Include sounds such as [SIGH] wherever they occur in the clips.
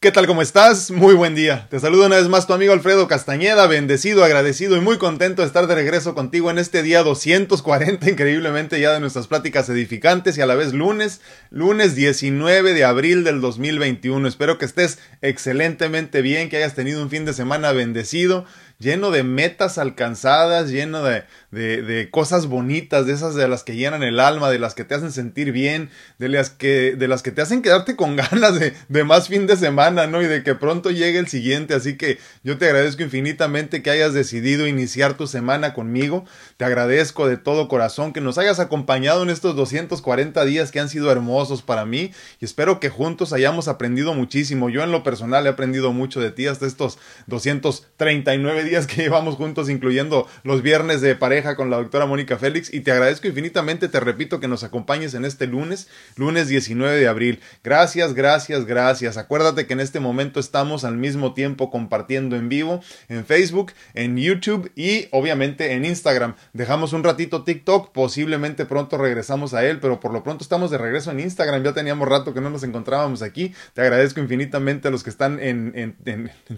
¿Qué tal? ¿Cómo estás? Muy buen día. Te saludo una vez más tu amigo Alfredo Castañeda, bendecido, agradecido y muy contento de estar de regreso contigo en este día 240, [LAUGHS] increíblemente ya de nuestras pláticas edificantes y a la vez lunes, lunes 19 de abril del 2021. Espero que estés excelentemente bien, que hayas tenido un fin de semana bendecido lleno de metas alcanzadas, lleno de, de, de, cosas bonitas, de esas de las que llenan el alma, de las que te hacen sentir bien, de las que, de las que te hacen quedarte con [LAUGHS] ganas de, de más fin de semana, ¿no? Y de que pronto llegue el siguiente. Así que yo te agradezco infinitamente que hayas decidido iniciar tu semana conmigo. Te agradezco de todo corazón que nos hayas acompañado en estos 240 días que han sido hermosos para mí y espero que juntos hayamos aprendido muchísimo. Yo en lo personal he aprendido mucho de ti hasta estos 239 días días que llevamos juntos, incluyendo los viernes de pareja con la doctora Mónica Félix. Y te agradezco infinitamente, te repito, que nos acompañes en este lunes, lunes 19 de abril. Gracias, gracias, gracias. Acuérdate que en este momento estamos al mismo tiempo compartiendo en vivo en Facebook, en YouTube y obviamente en Instagram. Dejamos un ratito TikTok, posiblemente pronto regresamos a él, pero por lo pronto estamos de regreso en Instagram. Ya teníamos rato que no nos encontrábamos aquí. Te agradezco infinitamente a los que están en,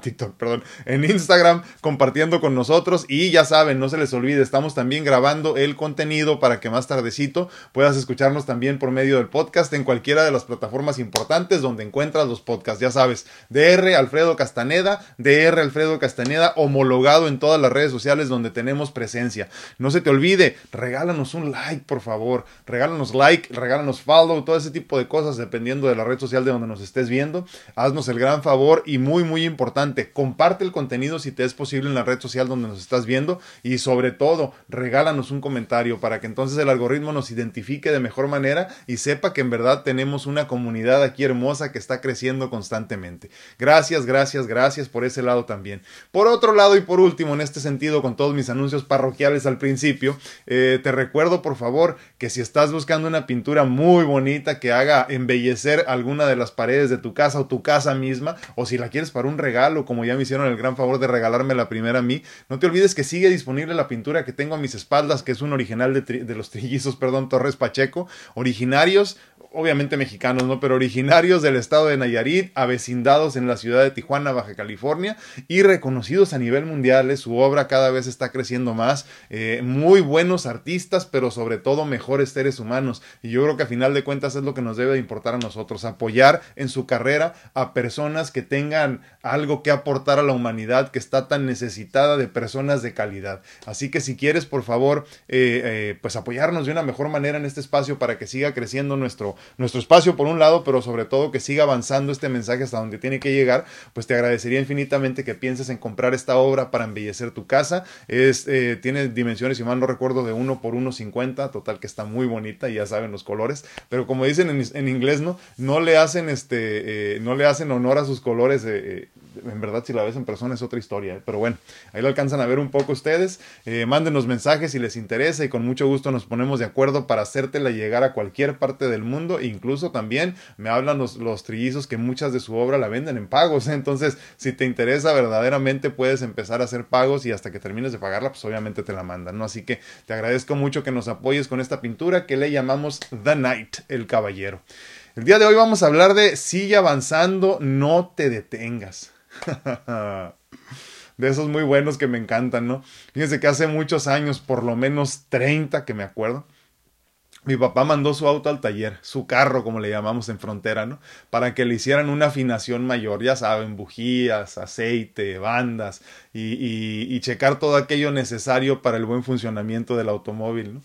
TikTok, perdón, en Instagram compartiendo con nosotros y ya saben, no se les olvide, estamos también grabando el contenido para que más tardecito puedas escucharnos también por medio del podcast en cualquiera de las plataformas importantes donde encuentras los podcasts, ya sabes, DR Alfredo Castaneda, DR Alfredo Castaneda, homologado en todas las redes sociales donde tenemos presencia. No se te olvide, regálanos un like, por favor, regálanos like, regálanos follow, todo ese tipo de cosas dependiendo de la red social de donde nos estés viendo. Haznos el gran favor y muy, muy importante, comparte el contenido si te es posible en la red social donde nos estás viendo y sobre todo regálanos un comentario para que entonces el algoritmo nos identifique de mejor manera y sepa que en verdad tenemos una comunidad aquí hermosa que está creciendo constantemente. Gracias, gracias, gracias por ese lado también. Por otro lado y por último, en este sentido, con todos mis anuncios parroquiales al principio, eh, te recuerdo por favor que si estás buscando una pintura muy bonita que haga embellecer alguna de las paredes de tu casa o tu casa misma, o si la quieres para un regalo, como ya me hicieron el gran favor de regalarme la primera a mí. No te olvides que sigue disponible la pintura que tengo a mis espaldas, que es un original de, de los trillizos, perdón, Torres Pacheco, originarios obviamente mexicanos, ¿no? Pero originarios del estado de Nayarit, avecindados en la ciudad de Tijuana, Baja California, y reconocidos a nivel mundial. ¿eh? Su obra cada vez está creciendo más. Eh, muy buenos artistas, pero sobre todo mejores seres humanos. Y yo creo que a final de cuentas es lo que nos debe de importar a nosotros, apoyar en su carrera a personas que tengan algo que aportar a la humanidad que está tan necesitada de personas de calidad. Así que si quieres, por favor, eh, pues apoyarnos de una mejor manera en este espacio para que siga creciendo nuestro nuestro espacio por un lado, pero sobre todo que siga avanzando este mensaje hasta donde tiene que llegar, pues te agradecería infinitamente que pienses en comprar esta obra para embellecer tu casa. Es, eh, tiene dimensiones, si mal no recuerdo, de 1 por 1.50, total que está muy bonita ya saben los colores, pero como dicen en, en inglés, ¿no? No le hacen este, eh, no le hacen honor a sus colores eh, en verdad si la ves en persona es otra historia, pero bueno, ahí lo alcanzan a ver un poco ustedes. Mándenos mensajes si les interesa y con mucho gusto nos ponemos de acuerdo para hacértela llegar a cualquier parte del mundo. Incluso también me hablan los, trillizos que muchas de su obra la venden en pagos. [LAUGHS] Entonces, si te interesa verdaderamente, puedes empezar a hacer pagos y hasta que termines de pagarla, pues obviamente te la mandan, ¿no? Así que te agradezco mucho que nos apoyes con esta pintura que le llamamos The Knight, el caballero. El día de hoy vamos a hablar de sigue avanzando, no te detengas. [LAUGHS] de esos muy buenos que me encantan, ¿no? Fíjense que hace muchos años, por lo menos 30 que me acuerdo, mi papá mandó su auto al taller, su carro, como le llamamos en frontera, ¿no? Para que le hicieran una afinación mayor, ya saben, bujías, aceite, bandas y, y, y checar todo aquello necesario para el buen funcionamiento del automóvil.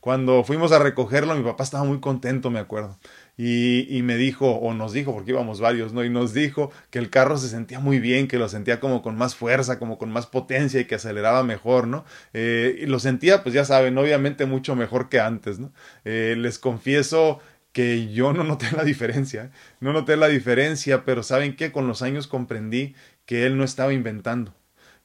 Cuando fuimos a recogerlo, mi papá estaba muy contento, me acuerdo. Y, me dijo, o nos dijo, porque íbamos varios, ¿no? Y nos dijo que el carro se sentía muy bien, que lo sentía como con más fuerza, como con más potencia y que aceleraba mejor, ¿no? Eh, y lo sentía, pues ya saben, obviamente mucho mejor que antes, ¿no? Eh, les confieso que yo no noté la diferencia, ¿eh? no noté la diferencia, pero ¿saben qué? Con los años comprendí que él no estaba inventando,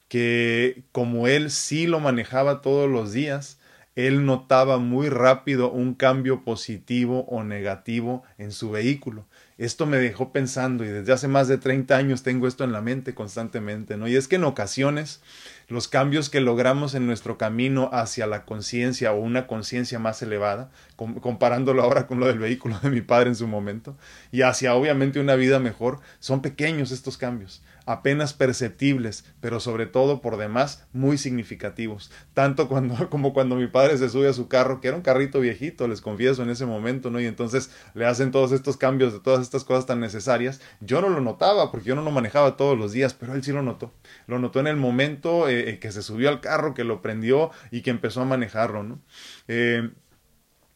que como él sí lo manejaba todos los días, él notaba muy rápido un cambio positivo o negativo en su vehículo. Esto me dejó pensando y desde hace más de 30 años tengo esto en la mente constantemente, ¿no? Y es que en ocasiones los cambios que logramos en nuestro camino hacia la conciencia o una conciencia más elevada, comparándolo ahora con lo del vehículo de mi padre en su momento, y hacia obviamente una vida mejor, son pequeños estos cambios apenas perceptibles, pero sobre todo por demás muy significativos. Tanto [LAUGHS] cuando, como cuando mi padre se sube a su carro, que era un carrito viejito, les confieso en ese momento, ¿no? Y entonces le hacen todos estos cambios de todas estas cosas tan necesarias. Yo no lo notaba porque yo no lo manejaba todos los días, pero él sí lo notó. Lo notó en el momento eh, eh, que se subió al carro, que lo prendió y que empezó a manejarlo, ¿no? Eh,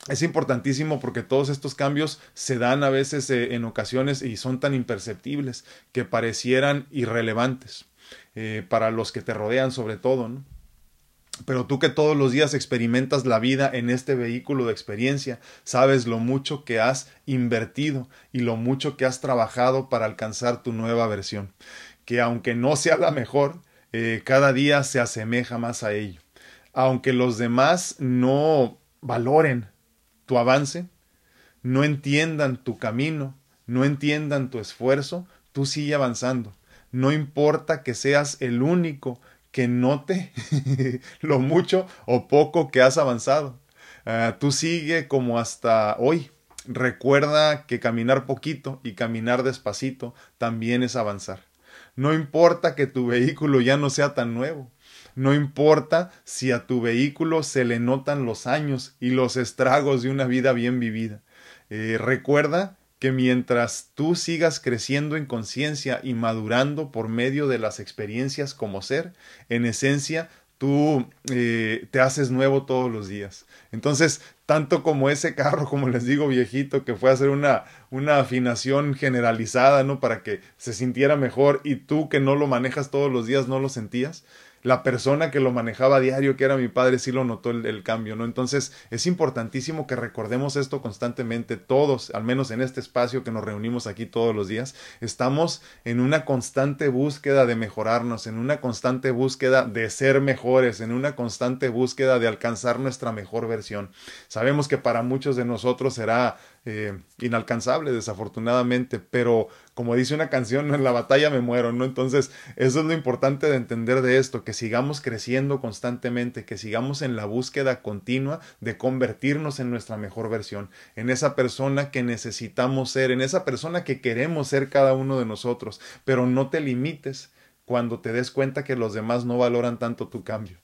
es importantísimo porque todos estos cambios se dan a veces eh, en ocasiones y son tan imperceptibles que parecieran irrelevantes eh, para los que te rodean sobre todo. Pero tú que todos los días experimentas la vida en este vehículo de experiencia, sabes lo mucho que has invertido y lo mucho que has trabajado para alcanzar tu nueva versión, que aunque no sea la mejor, eh, cada día se asemeja más a ello. Aunque los demás no valoren tu avance, no entiendan tu camino, no entiendan tu esfuerzo, tú sigue avanzando. No importa que seas el único que note [LAUGHS] lo mucho o poco que has avanzado. Ah, tú sigue como hasta hoy. Recuerda que caminar poquito y caminar despacito también es avanzar. No importa que tu vehículo ya no sea tan nuevo. No importa si a tu vehículo se le notan los años y los estragos de una vida bien vivida. Eh, recuerda que mientras tú sigas creciendo en conciencia y madurando por medio de las experiencias como ser, en esencia tú eh, te haces nuevo todos los días. Entonces, tanto como ese carro, como les digo, viejito, que fue a hacer una, una afinación generalizada, ¿no? Para que se sintiera mejor y tú que no lo manejas todos los días no lo sentías, la persona que lo manejaba a diario, que era mi padre, sí lo notó el, cambio, ¿no? Entonces es importantísimo que recordemos esto constantemente, todos, al menos en este espacio que nos reunimos aquí todos los días, estamos en una constante búsqueda de mejorarnos, en una constante búsqueda de ser mejores, en una constante búsqueda de alcanzar nuestra mejor versión. Sabemos que para muchos de nosotros será eh, inalcanzable, desafortunadamente, pero como dice una canción, [LAUGHS] en la batalla me muero, ¿no? Entonces, eso es lo importante de entender de esto, que sigamos creciendo constantemente, que sigamos en la búsqueda continua de convertirnos en nuestra mejor versión, en esa persona que necesitamos ser, en esa persona que queremos ser cada uno de nosotros, pero no te limites cuando te des cuenta que los demás no valoran tanto tu cambio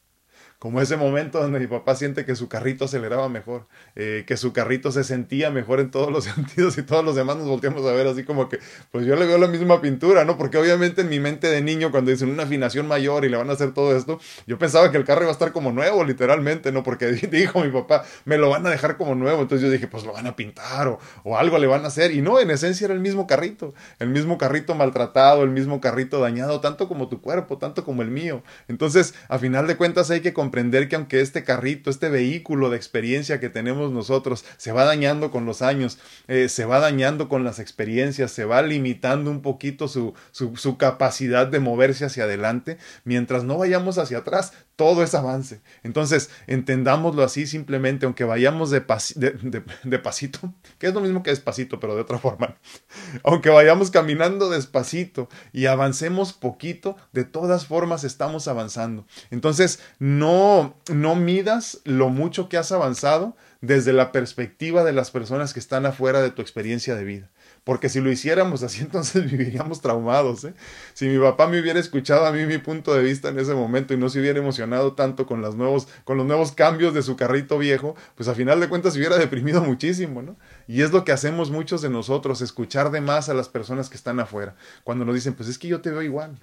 como ese momento donde mi papá siente que su carrito aceleraba mejor, eh, que su carrito se sentía mejor en todos los [LAUGHS] sentidos y todos los demás nos volteamos a ver así como que, pues yo le veo la misma pintura, ¿no? Porque obviamente en mi mente de niño, cuando dicen una afinación mayor y le van a hacer todo esto, yo pensaba que el carro iba a estar como nuevo, literalmente, ¿no? Porque [LAUGHS] dijo mi papá, me lo van a dejar como nuevo, entonces yo dije, pues lo van a pintar o, o algo le van a hacer, y no, en esencia era el mismo carrito, el mismo carrito maltratado, el mismo carrito dañado, tanto como tu cuerpo, tanto como el mío. Entonces, a final de cuentas hay que comprender que aunque este carrito, este vehículo de experiencia que tenemos nosotros se va dañando con los años, eh, se va dañando con las experiencias, se va limitando un poquito su, su capacidad de moverse hacia adelante, mientras no vayamos hacia atrás, todo es avance. Entonces, entendámoslo así simplemente, aunque vayamos de, pasito, [LAUGHS] que es lo mismo que despacito, pero de otra forma, [LAUGHS] aunque vayamos caminando despacito y avancemos poquito, de todas formas estamos avanzando. Entonces, no, no midas lo mucho que has avanzado desde la perspectiva de las personas que están afuera de tu experiencia de vida porque si lo hiciéramos así, [LAUGHS] entonces viviríamos traumados. ¿eh? Si mi papá me hubiera escuchado a mí mi punto de vista en ese momento y no se hubiera emocionado tanto con, los nuevos, con los nuevos cambios de su carrito viejo, pues a final de cuentas se hubiera deprimido muchísimo, ¿no? Y es lo que hacemos muchos de nosotros, escuchar de más a las personas que están afuera, cuando nos dicen, pues es que yo te veo igual,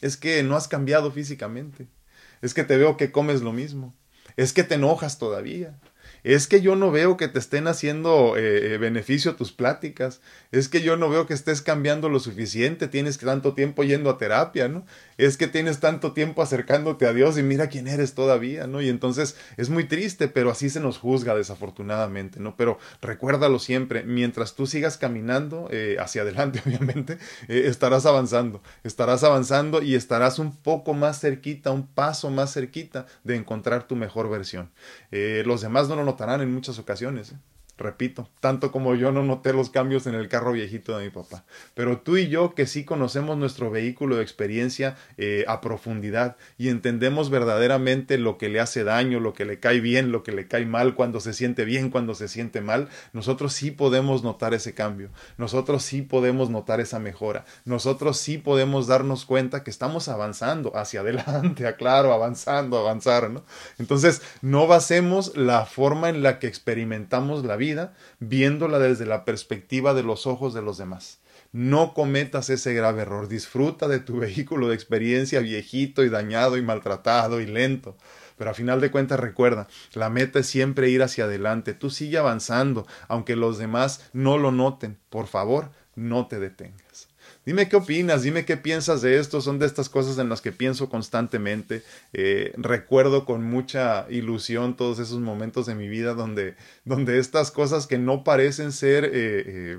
es que no has cambiado físicamente, es que te veo que comes lo mismo, es que te enojas todavía, es que yo no veo que te estén haciendo eh, eh, beneficio tus pláticas, es que yo no veo que estés cambiando lo suficiente, tienes tanto tiempo yendo a terapia, ¿no? Es que tienes tanto tiempo acercándote a Dios y mira quién eres todavía, ¿no? Y entonces es muy triste, pero así se nos juzga desafortunadamente, ¿no? Pero recuérdalo siempre, mientras tú sigas caminando eh, hacia adelante, [LAUGHS] obviamente, estarás avanzando, estarás avanzando y estarás un poco más cerquita, un paso más cerquita de encontrar tu mejor versión. los demás no lo en muchas ocasiones. ¿eh? Repito, tanto como yo no noté los cambios en el carro viejito de mi papá. Pero tú y yo que sí conocemos nuestro vehículo de experiencia eh, a profundidad y entendemos verdaderamente lo que le hace daño, lo que le cae bien, lo que le cae mal, cuando se siente bien, cuando se siente mal, nosotros sí podemos notar ese cambio. Nosotros sí podemos notar esa mejora. Nosotros sí podemos darnos cuenta que estamos avanzando hacia adelante, [LAUGHS] aclaro, avanzando, avanzar, ¿no? Entonces, no basemos la forma en la que experimentamos la vida vida viéndola desde la perspectiva de los ojos de los demás. No cometas ese grave error. Disfruta de tu [LAUGHS] vehículo de experiencia viejito y dañado y maltratado y lento. Pero a final de cuentas recuerda, la meta es siempre ir hacia adelante. Tú sigue avanzando, aunque los demás no lo noten. Por favor, no te detengas. Dime qué opinas, dime qué piensas de esto. Son de estas cosas en las que pienso constantemente. Eh, recuerdo con mucha ilusión todos esos momentos de mi vida donde, donde estas cosas que no parecen ser... Eh, eh,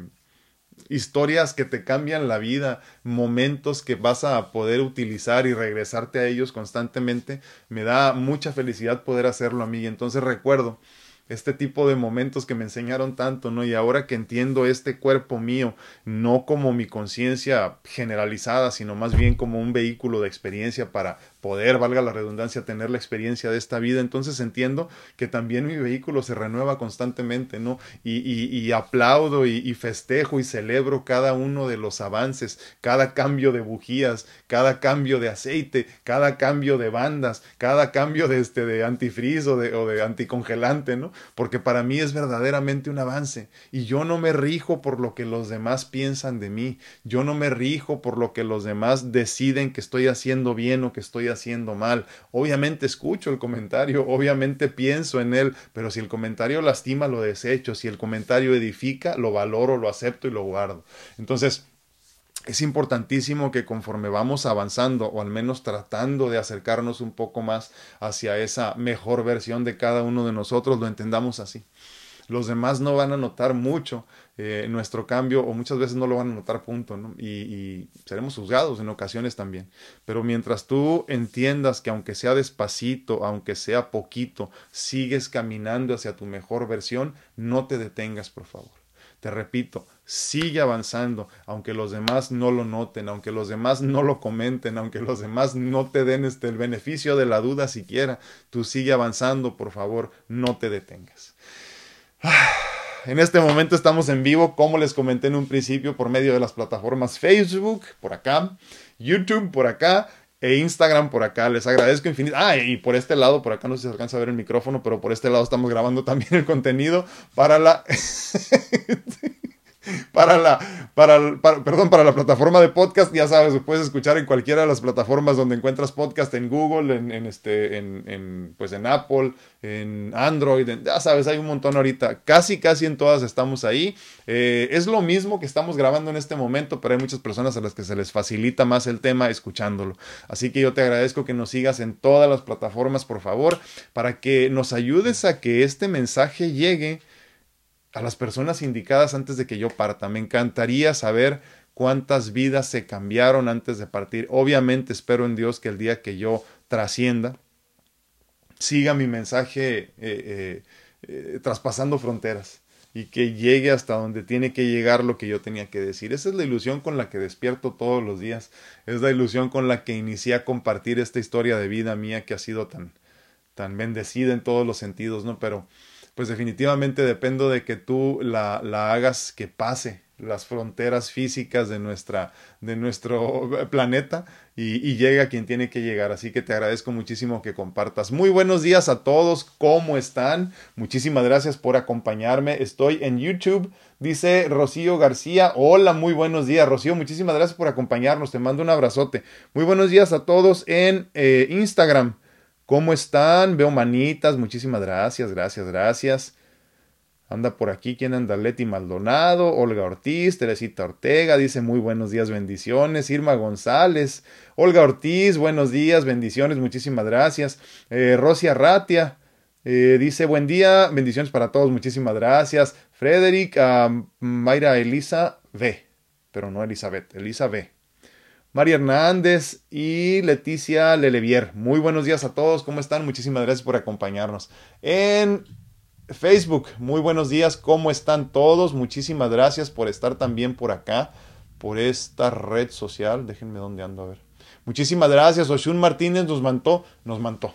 historias que te cambian la vida, momentos que vas a poder utilizar y regresarte a ellos constantemente, me da mucha felicidad poder hacerlo a mí. Y entonces recuerdo este tipo de momentos que me enseñaron tanto, ¿no? Y ahora que entiendo este cuerpo mío, no como mi conciencia generalizada, sino más bien como un vehículo de experiencia para poder, valga la redundancia, tener la experiencia de esta vida, entonces entiendo que también mi vehículo se renueva constantemente, ¿no? Y, y, aplaudo y, festejo y celebro cada uno de los avances, cada cambio de bujías, cada cambio de aceite, cada cambio de bandas, cada cambio de, este, de antifriz o de, o de anticongelante, ¿no? Porque para mí es verdaderamente un avance y yo no me rijo por lo que los demás piensan de mí, yo no me rijo por lo que los demás deciden que estoy haciendo bien o que estoy haciendo mal. Obviamente escucho el comentario, obviamente pienso en él, pero si el comentario lastima, lo desecho, si el comentario edifica, lo valoro, lo acepto y lo guardo. Entonces, es importantísimo que conforme vamos avanzando o al menos tratando de acercarnos un poco más hacia esa mejor versión de cada uno de nosotros, lo entendamos así los demás no van a notar mucho eh, nuestro cambio o muchas veces no lo van a notar punto. Y, seremos juzgados en ocasiones también. Pero mientras tú entiendas que aunque sea despacito, aunque sea poquito, sigues caminando hacia tu mejor versión, no te detengas, por favor. Te repito, sigue avanzando, aunque los demás no lo noten, aunque los demás no lo comenten, aunque los demás no te den este, el beneficio de la duda siquiera, tú sigue avanzando, por favor, no te detengas. En este momento estamos en vivo, como les comenté en un principio, por medio de las plataformas Facebook, por acá, YouTube, por acá, e Instagram por acá. Les agradezco infinito. Ah, y por este lado, por acá no se alcanza a ver el micrófono, pero por este lado estamos grabando también el contenido para la... [LAUGHS] [LAUGHS] para la, para, perdón, para la plataforma de podcast, ya sabes, puedes escuchar en cualquiera de las plataformas donde encuentras podcast, en Google, en, en este, en, en, pues en Apple, en Android, ya sabes, hay un montón ahorita, casi, casi en todas estamos ahí. Eh, es lo mismo que estamos grabando en este momento, pero hay muchas personas a las que se les facilita más el tema escuchándolo. Así que yo te agradezco que nos sigas en todas las plataformas, por favor, para que nos ayudes a que este mensaje llegue a las personas indicadas antes de que yo parta. Me encantaría saber cuántas vidas se cambiaron antes de partir. Obviamente espero en Dios que el día que yo trascienda, siga mi mensaje eh, eh, eh, traspasando fronteras y que llegue hasta donde tiene que llegar lo que yo tenía que decir. Esa es la ilusión con la que despierto todos los días. Es la ilusión con la que inicié a compartir esta historia de vida mía que ha sido tan, tan bendecida en todos los sentidos, ¿no? Pero pues definitivamente dependo de que tú la, la hagas que pase las fronteras físicas de, nuestra, de nuestro [LAUGHS] planeta y, y llegue a quien tiene que llegar. Así que te agradezco muchísimo que compartas. Muy buenos días a todos, ¿cómo están? Muchísimas gracias por acompañarme. Estoy en YouTube, dice Rocío García. Hola, muy buenos días, Rocío. Muchísimas gracias por acompañarnos. Te mando un abrazote. Muy buenos días a todos en eh, Instagram. ¿Cómo están? Veo manitas, muchísimas gracias, gracias, gracias. Anda por aquí, ¿quién anda? Leti Maldonado, Olga Ortiz, Teresita Ortega, dice muy buenos días, bendiciones. Irma González, Olga Ortiz, buenos días, bendiciones, muchísimas gracias. Eh, Rosia Ratia, eh, dice buen día, bendiciones para todos, muchísimas gracias. Frederick, Mayra Elisa V, pero no Elizabeth, Elisa V. María Hernández y Leticia Lelevier. Muy buenos días a todos, ¿cómo están? Muchísimas gracias por acompañarnos. En Facebook, muy buenos días, ¿cómo están todos? Muchísimas gracias por estar también por acá, por esta red social. Déjenme dónde ando a ver. Muchísimas gracias. Oshun Martínez nos mandó, [LAUGHS] nos mandó,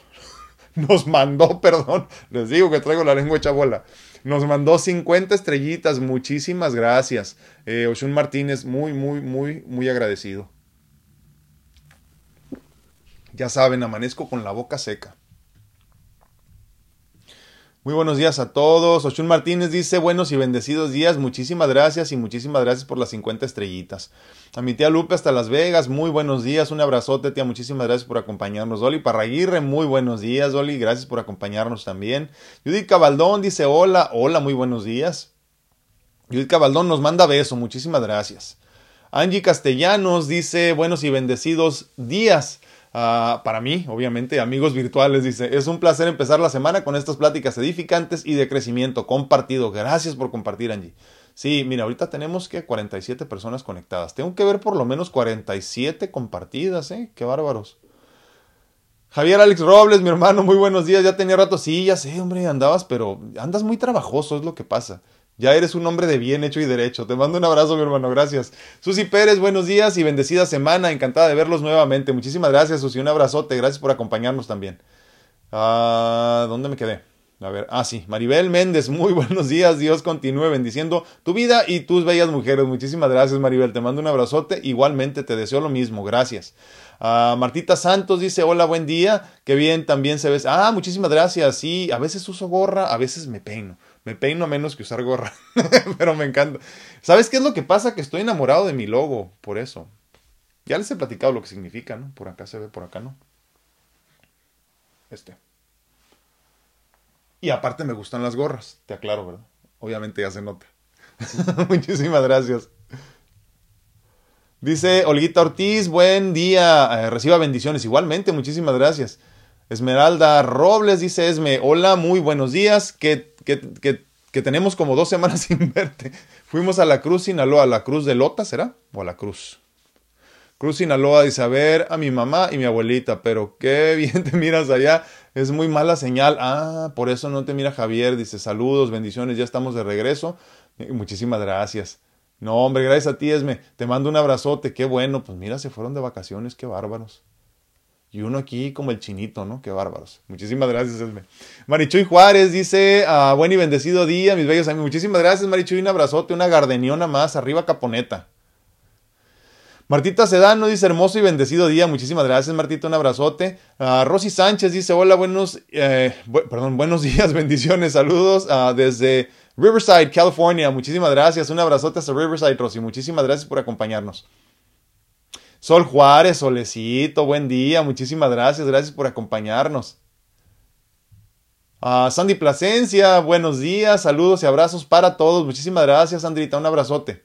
nos [LAUGHS] mandó, perdón, les digo que traigo la lengua hecha. Nos mandó 50 estrellitas, muchísimas gracias. Eh, Oshun Martínez, muy, muy, muy, muy agradecido. Ya saben, amanezco con la boca seca. Muy buenos días a todos. Oshun Martínez dice buenos y bendecidos días. Muchísimas gracias y muchísimas gracias por las 50 estrellitas. A mi tía Lupe hasta Las Vegas, muy buenos días. Un abrazote, tía. Muchísimas gracias por acompañarnos. Oli Parraguirre, muy buenos días. Oli, gracias por acompañarnos también. Judith Cabaldón dice hola, hola, muy buenos días. Judith Cabaldón nos manda beso, muchísimas gracias. Angie Castellanos dice buenos y bendecidos días. Ah, para mí, obviamente, amigos virtuales, dice, es un placer empezar la semana con estas pláticas edificantes y de crecimiento compartido. Gracias por compartir, Angie. Sí, mira, ahorita tenemos que 47 personas conectadas. Tengo que ver por lo menos 47 compartidas, ¿eh? Qué bárbaros. Javier Alex Robles, mi hermano, muy buenos días. Ya tenía rato, sí, ya sé, hombre, andabas, pero andas muy trabajoso, es lo que pasa. Ya eres un hombre de bien hecho y derecho. Te mando un abrazo, mi hermano. Gracias. Susi Pérez, buenos días y bendecida semana. Encantada de verlos nuevamente. Muchísimas gracias, Susi. Un abrazote. Gracias por acompañarnos también. Ah, ¿Dónde me quedé? A ver, ah, sí, Maribel Méndez, muy [LAUGHS] buenos días, Dios continúe bendiciendo tu vida y tus bellas mujeres. Muchísimas gracias, Maribel, te mando un abrazote, igualmente te deseo lo mismo, gracias. Ah, Martita Santos dice, hola, buen día, qué bien, también se ve. Ah, muchísimas gracias, sí, a veces uso gorra, a veces me peino. Me peino menos que usar gorra, [LAUGHS] pero me encanta. ¿Sabes qué es lo que pasa? Que estoy enamorado de mi logo, por eso. Ya les he platicado lo que significa, ¿no? Por acá se ve, por acá no. Este. Y aparte me gustan las gorras, te aclaro, ¿verdad? Obviamente ya se nota. [LAUGHS] Muchísimas gracias. Dice Olguita Ortiz, buen día, eh, reciba bendiciones. Igualmente, muchísimas gracias. Esmeralda Robles dice Esme, hola, muy buenos días. ¿Qué que, tenemos como dos semanas [LAUGHS] sin verte. Fuimos a la Cruz Sinaloa, a la Cruz de Lota, ¿será? O a la Cruz. Cruz Sinaloa dice, a ver a mi mamá y mi abuelita, pero qué [LAUGHS] bien te miras allá, es muy mala señal. Ah, por eso no te mira Javier, dice, saludos, bendiciones, ya estamos de regreso. Muchísimas gracias. No, hombre, gracias a ti, Esme, te mando un abrazote, qué bueno, pues mira, se fueron de vacaciones, qué bárbaros. Y uno aquí como el chinito, ¿no? Qué bárbaros. Muchísimas gracias, Esme. Marichuy Juárez dice, ah, buen y bendecido día, mis bellos amigos. Muchísimas gracias, Marichuy. Un abrazote, una gardeniona más. Arriba, Caponeta. Martita Sedano dice, hermoso y bendecido día. Muchísimas gracias, Martita. Un abrazote. Uh, Rosy Sánchez dice, hola, buenos, eh, perdón, buenos [LAUGHS] días, bendiciones, saludos uh, desde Riverside, California. Muchísimas gracias. Un abrazote hasta Riverside, Rosy. Muchísimas gracias por acompañarnos. Sol Juárez, Solecito, buen día, muchísimas gracias, gracias por acompañarnos. Uh, Sandy Plasencia, buenos días, saludos y abrazos para todos. Muchísimas gracias, Sandrita, un abrazote.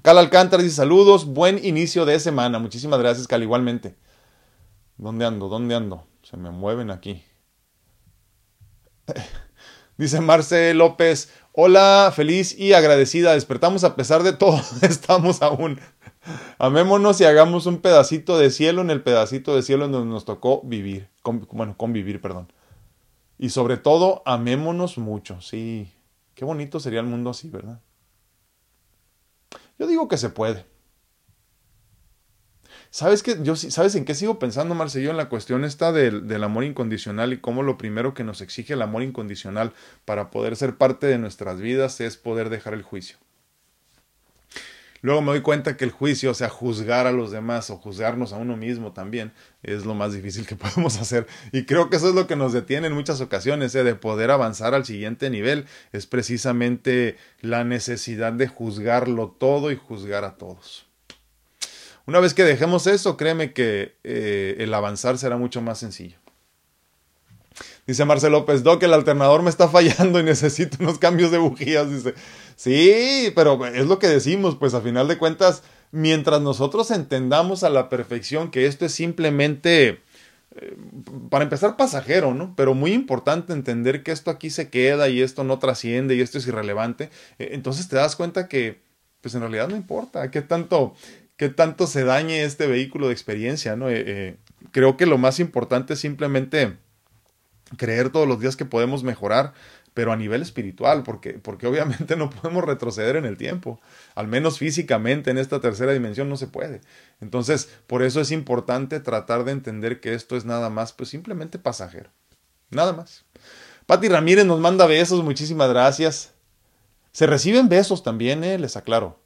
Cal Alcántara dice saludos, buen inicio de semana. Muchísimas gracias, Cal, igualmente. ¿Dónde ando? ¿Dónde ando? Se me mueven aquí. [LAUGHS] dice Marce López, hola, feliz y agradecida. Despertamos a pesar de todo. [LAUGHS] Estamos aún. Amémonos y hagamos un pedacito de cielo en el pedacito de cielo en donde nos tocó vivir. bueno, convivir, perdón. Y sobre todo, amémonos mucho. Sí, qué bonito sería el mundo así, ¿verdad? Yo digo que se puede. ¿Sabes, qué? Yo, ¿Sabes en qué sigo pensando, Marcello? En la cuestión esta del, del, amor incondicional y cómo lo primero que nos exige el amor incondicional para poder ser parte de nuestras vidas es poder dejar el juicio. Luego me doy cuenta que el juicio, o sea, juzgar a los demás o juzgarnos a uno mismo también, es lo más difícil que [LAUGHS] podemos hacer. Y creo que eso es lo que nos detiene en muchas ocasiones, ¿eh? de poder avanzar al siguiente nivel. Es precisamente la necesidad de juzgarlo todo y juzgar a todos. Una vez que dejemos eso, créeme que eh, el avanzar será mucho más sencillo. Dice Marcelo López, Doc, el alternador me está fallando y [LAUGHS] necesito unos cambios de bujías. Dice, sí, pero es lo que decimos, pues a final de cuentas, mientras nosotros entendamos a la perfección que esto es simplemente, eh, para empezar, pasajero, ¿no? Pero muy importante entender que esto aquí se queda y esto no trasciende y esto es irrelevante, eh, entonces te das cuenta que, pues en realidad no importa, qué tanto, qué tanto se dañe este vehículo de experiencia, ¿no? Eh, creo que lo más importante es simplemente creer todos los días que podemos mejorar, pero a nivel espiritual, porque, porque obviamente [LAUGHS] no podemos retroceder en el tiempo, al menos físicamente en esta tercera dimensión no se puede. Entonces, por eso es importante tratar de entender que esto es nada más, pues simplemente pasajero, nada más. Pati Ramírez nos manda besos, muchísimas gracias. Se reciben besos también, eh, les aclaro.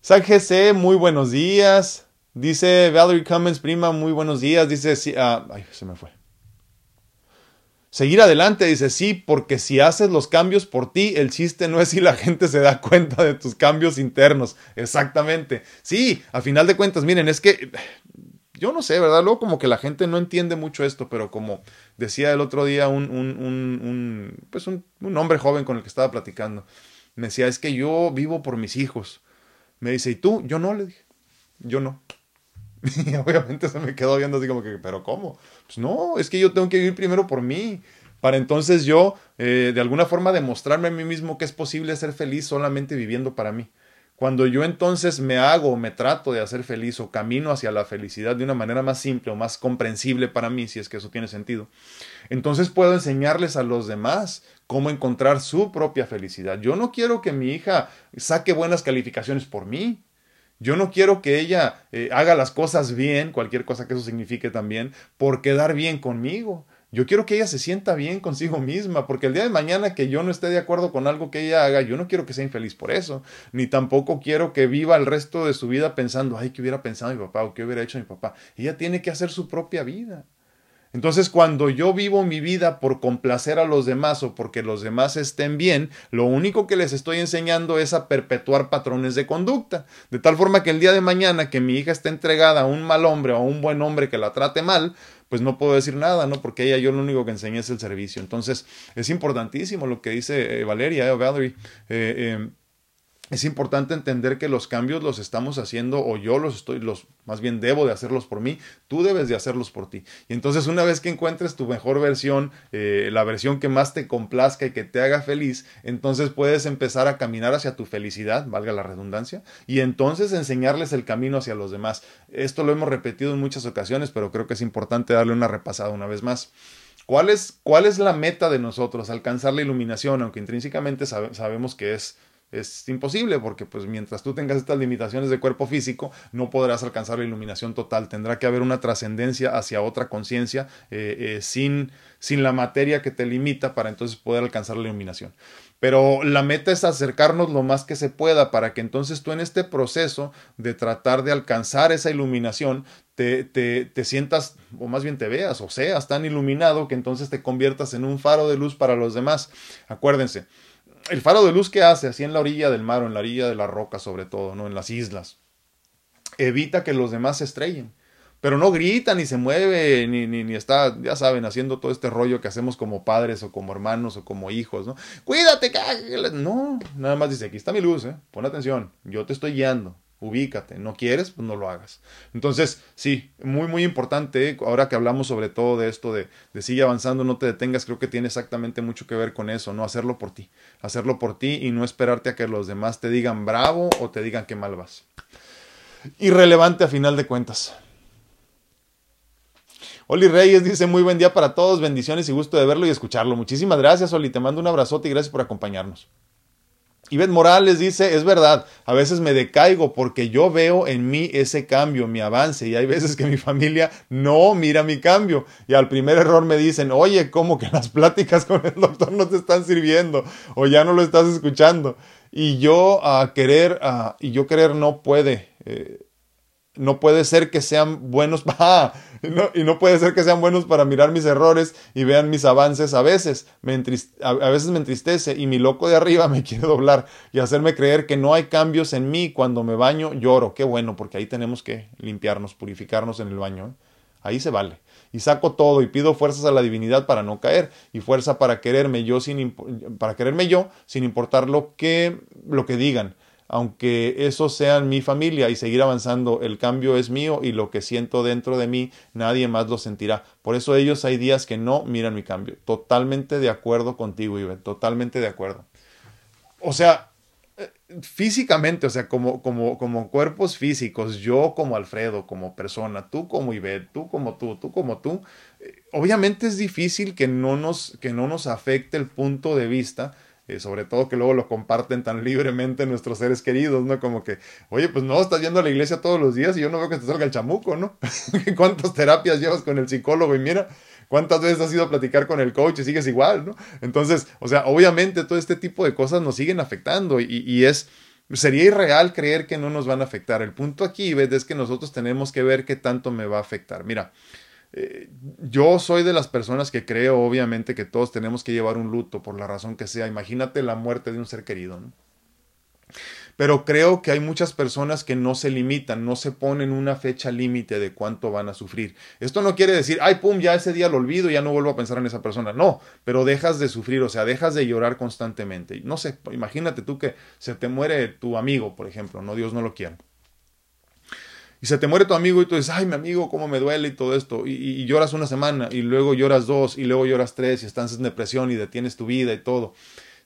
San GC, muy buenos días. Dice Valerie Cummins, prima, muy buenos días. Dice, sí, ah, ay, se me fue. Seguir adelante, dice, sí, porque si haces los cambios por ti, el chiste no es si la gente se da cuenta de tus cambios internos. Exactamente. Sí, a final de cuentas, miren, es que yo no sé, ¿verdad? Luego como que la gente no entiende mucho esto, pero como decía el otro día un, un, un, un pues un, hombre joven con el que estaba platicando, me decía, es que yo vivo por mis hijos. Me dice, ¿y tú? Yo no, le dije, yo no. [LAUGHS] Y obviamente se me quedó viendo así como que, pero ¿cómo? Pues no, es que yo tengo que vivir primero por mí. Para entonces yo, eh, de alguna forma, demostrarme a mí mismo que es posible ser feliz solamente viviendo para mí. Cuando yo entonces me hago me trato de hacer feliz o camino hacia la felicidad de una manera más simple o más comprensible para mí, si es que eso tiene sentido, entonces puedo enseñarles a los demás cómo encontrar su propia felicidad. Yo no quiero que mi hija saque buenas calificaciones por mí. Yo no quiero que ella eh, haga las cosas bien, cualquier cosa que eso signifique también, por quedar bien conmigo. Yo quiero que ella se sienta bien consigo misma, porque el día de mañana que yo no esté de acuerdo con algo que ella haga, yo no quiero que sea infeliz por eso, ni tampoco quiero que viva el resto de su vida pensando, ay, ¿qué hubiera pensado mi papá o qué hubiera hecho mi papá? Ella tiene que hacer su propia vida. Entonces, cuando yo vivo mi vida por complacer a los demás o porque los demás estén bien, lo único que les estoy enseñando es a perpetuar patrones de conducta. De tal forma que el día de mañana que mi hija esté entregada a un mal hombre o a un buen hombre que la trate mal, pues no puedo decir nada, ¿no? Porque ella yo lo único que enseñé es el servicio. Entonces, es importantísimo lo que dice eh, Valeria, eh, Valerie. Eh, eh es importante entender que los cambios los estamos haciendo o yo los estoy, los más bien debo de hacerlos por mí, tú debes de hacerlos por ti. Y entonces una vez que encuentres tu mejor versión, eh, la versión que más te complazca y que te haga feliz, entonces puedes empezar a caminar hacia tu felicidad, valga la redundancia, y entonces enseñarles el camino hacia los demás. Esto lo hemos repetido en muchas ocasiones, pero creo que es importante darle una repasada una vez más. ¿Cuál es, cuál es la meta de nosotros? Alcanzar la iluminación, aunque intrínsecamente sabemos que es es imposible porque pues mientras tú tengas estas limitaciones de cuerpo físico no podrás alcanzar la iluminación total tendrá que haber una trascendencia hacia otra conciencia eh, eh, sin, sin la materia que te limita para entonces poder alcanzar la iluminación pero la meta es acercarnos lo más que se pueda para que entonces tú en este proceso de tratar de alcanzar esa iluminación te, te, te, sientas, o más bien te veas, o seas tan iluminado que entonces te conviertas en un faro de luz para los demás. Acuérdense, el faro de luz que hace así en la orilla del mar o en la orilla de la roca sobre todo, ¿no? En las islas. Evita que los demás se estrellen. Pero no grita, ni se mueve, ni, ni, ni está, ya saben, haciendo todo este rollo que hacemos como padres o como hermanos o como hijos, ¿no? Cuídate, no, nada más dice, aquí está mi luz, ¿eh? Pon atención, yo te estoy guiando, ubícate, no quieres, pues no lo hagas. Entonces, sí, muy, muy importante, ahora que hablamos sobre todo de esto de, sigue avanzando, no te detengas, creo que tiene exactamente mucho que ver con eso, no hacerlo por ti, hacerlo por ti y no esperarte a que los demás te digan bravo o te digan que mal vas. Irrelevante a final de cuentas. Oli Reyes dice muy buen día para todos, bendiciones y gusto de verlo y escucharlo. Muchísimas gracias, Oli, te mando un abrazote y gracias por acompañarnos. Ivette Morales dice, es verdad, a veces me decaigo porque yo veo en mí ese cambio, mi avance, y hay veces que mi familia no mira mi cambio. Y al primer error me dicen, oye, ¿cómo que las pláticas con el doctor no te están sirviendo? O ya no lo estás escuchando. Y yo a querer, y yo querer no puede. Eh, no puede ser que sean buenos, [LAUGHS] ah, no, y no puede ser que sean buenos para mirar mis errores y vean mis avances a veces. Me a, a, veces me entristece y mi loco de arriba [LAUGHS] me quiere doblar y hacerme creer que no hay cambios en mí. Cuando me baño lloro. Qué bueno, porque ahí tenemos que limpiarnos, purificarnos en el baño. ¿eh? Ahí se vale. y saco todo y pido fuerzas a la divinidad para no caer y fuerza para quererme yo sin para quererme yo sin importar lo que lo que digan aunque eso sea mi familia y seguir avanzando, el cambio es mío y lo que siento dentro de mí nadie más lo sentirá. Por eso ellos hay días que no miran mi cambio. Totalmente de acuerdo contigo, Ivette, totalmente de acuerdo. O sea, eh, físicamente, o sea, como, como, como cuerpos físicos, yo como Alfredo, como persona, tú como Ivette, tú como tú, tú como tú, eh, obviamente es difícil que no nos, que no nos afecte el punto de vista eh, sobre todo que luego lo comparten tan libremente nuestros seres queridos, ¿no? Como que, oye, pues no, estás yendo a la iglesia todos los días y yo no veo que te salga el chamuco, ¿no? [LAUGHS] ¿Cuántas terapias llevas con el psicólogo? Y mira, ¿cuántas veces has ido a platicar con el coach y sigues igual, ¿no? Entonces, o sea, obviamente todo este tipo de cosas nos siguen afectando y, y es... Sería irreal creer que no nos van a afectar. El punto aquí, ¿ves? Es que nosotros tenemos que ver qué tanto me va a afectar. Mira, eh, yo soy de las personas que creo, obviamente, que todos tenemos que llevar un luto por la razón que sea. Imagínate la muerte de un ser querido, ¿no? Pero creo que hay muchas personas que no se limitan, no se ponen una fecha límite de cuánto van a sufrir. Esto no quiere decir, ay, pum, ya ese día lo olvido, ya no vuelvo a pensar en esa persona. No, pero dejas de sufrir, o sea, dejas de llorar constantemente. No sé, imagínate tú que se te muere tu amigo, por ejemplo, no Dios no lo quiera y se te muere tu amigo y tú dices, ay, mi amigo, cómo me duele y todo esto, y, y, lloras una semana, y luego lloras dos, y luego lloras tres, y estás en depresión y detienes tu vida y todo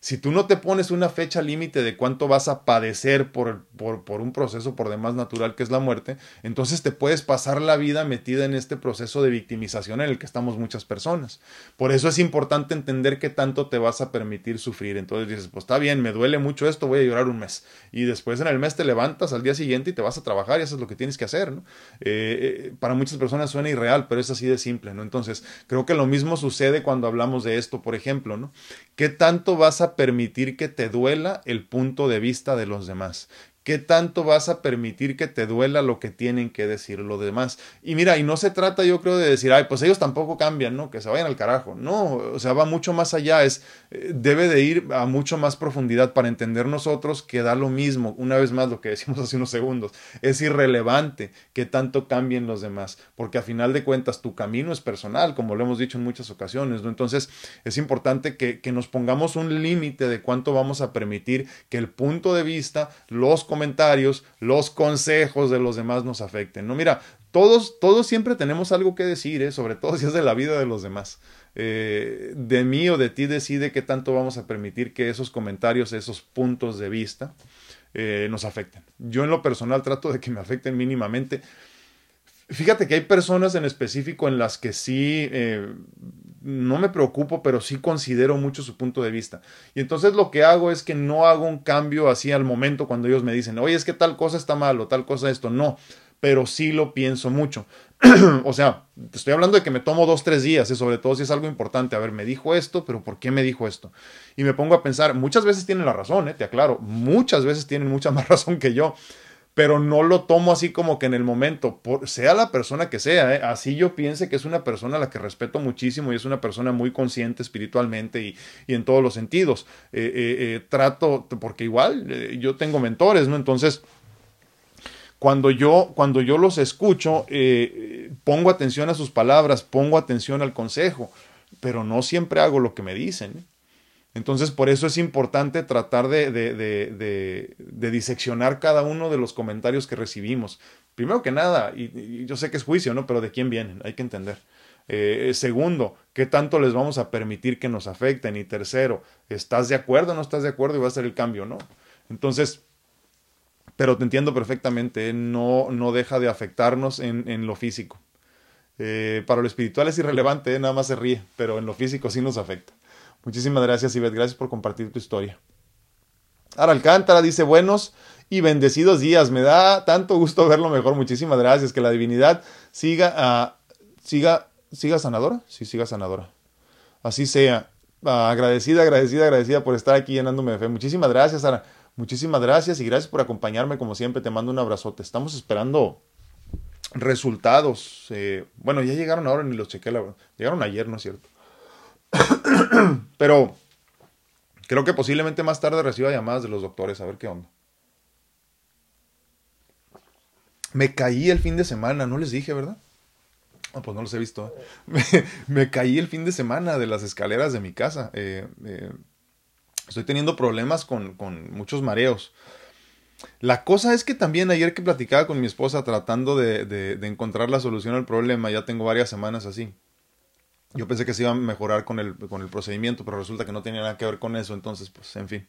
si tú no te pones una fecha límite de cuánto vas a padecer por, por, por, un proceso por demás natural que es la muerte, entonces te puedes pasar la vida metida en este proceso de victimización en el que estamos muchas personas. Por eso es importante entender qué tanto te vas a permitir sufrir. Entonces dices, pues está bien, me duele mucho esto, voy a llorar un mes. Y después en el mes te levantas al día siguiente y te vas a trabajar y eso es lo que tienes que hacer. Eh, eh, para muchas personas suena irreal, pero es así de simple. ¿no? Entonces creo que lo mismo sucede cuando hablamos de esto, por ejemplo. ¿no? ¿Qué tanto vas a permitir que te duela el punto de vista de los demás? ¿Qué tanto vas a permitir que te duela lo que tienen que decir los demás? Y mira, y no se trata yo creo de decir, ay, pues ellos tampoco cambian, ¿no? Que se vayan al carajo. No, o sea, va mucho más allá, es, eh, debe de ir a mucho más profundidad para entender nosotros que da lo mismo, una vez más lo que decimos hace unos segundos, es irrelevante que tanto cambien los demás, porque a final de cuentas tu camino es personal, como lo hemos dicho en muchas ocasiones, ¿no? Entonces es importante que, que nos pongamos un límite de cuánto vamos a permitir que el punto de vista, los comentarios, los consejos de los demás nos afecten. No, mira, todos, todos siempre tenemos algo que decir, ¿eh? sobre todo [LAUGHS] si es de la vida de los demás. Eh, de mí o de ti decide qué tanto vamos a permitir que esos comentarios, esos puntos de vista eh, nos afecten. Yo en lo personal trato de que me afecten mínimamente. Fíjate que hay personas en específico en las que sí no me preocupo, pero sí considero mucho su punto de vista. Y entonces lo que hago es que no hago un cambio así al momento cuando ellos me dicen, oye, es que tal cosa está mal o tal cosa esto. No, pero sí lo pienso mucho. [CLEARS THROAT] o sea, te estoy hablando de que me tomo dos, tres días, y ¿eh? sobre todo si es algo importante. A ver, me dijo esto, pero ¿por qué me dijo esto? Y me pongo a pensar, muchas veces tienen la razón, ¿eh? te aclaro, muchas veces tienen mucha [LAUGHS] más razón que yo pero no lo tomo así como que en el momento, sea la persona que sea, ¿eh? así yo piense que es una persona a la que respeto muchísimo y es una persona muy consciente espiritualmente y, y en todos los sentidos. Eh, eh, trato, porque igual yo tengo mentores, ¿no? Entonces, cuando yo, cuando yo los escucho, pongo atención a sus palabras, pongo atención al consejo, pero no siempre hago lo que me dicen. Entonces, por eso es importante tratar de, de, de, de, diseccionar cada uno de los comentarios que recibimos. Primero que nada, y, yo sé que es juicio, ¿no? Pero de quién vienen, hay que entender. Eh, segundo, ¿qué tanto les vamos a permitir que nos afecten? Y tercero, ¿estás de acuerdo o no estás de acuerdo y va a ser el cambio, no? Entonces, pero te entiendo perfectamente, ¿eh? no, no deja de afectarnos en, en lo físico. Eh, para lo espiritual es irrelevante, nada más se ríe, pero en lo físico sí nos afecta. Muchísimas gracias, Ivette. Gracias por compartir tu historia. Ara Alcántara dice buenos y bendecidos días. Me da tanto gusto verlo mejor. Muchísimas gracias. Que la divinidad siga, uh, siga, siga sanadora. Sí, siga sanadora. Así sea. Uh, agradecida, agradecida, agradecida por estar aquí llenándome de fe. Muchísimas gracias, Ara. Muchísimas gracias y gracias por acompañarme como siempre. Te mando un abrazote. Estamos esperando resultados. Eh, bueno, ya llegaron ahora ni los chequé. La. Llegaron ayer, ¿no es cierto? [CLEARS THROAT] Pero creo que posiblemente más tarde reciba llamadas de los doctores a ver qué onda. Me caí el fin de semana, no les dije, ¿verdad? Ah, pues no los he visto. [LAUGHS] Me, caí el fin de semana de las escaleras de mi casa. Eh, eh, estoy teniendo problemas con, con, muchos mareos. La cosa es que también ayer que platicaba con mi esposa tratando de, de, encontrar la solución al problema, ya tengo varias semanas así. Yo pensé que se iba a mejorar con el, con el procedimiento, pero resulta que no tenía nada que ver con eso, entonces, pues, en fin.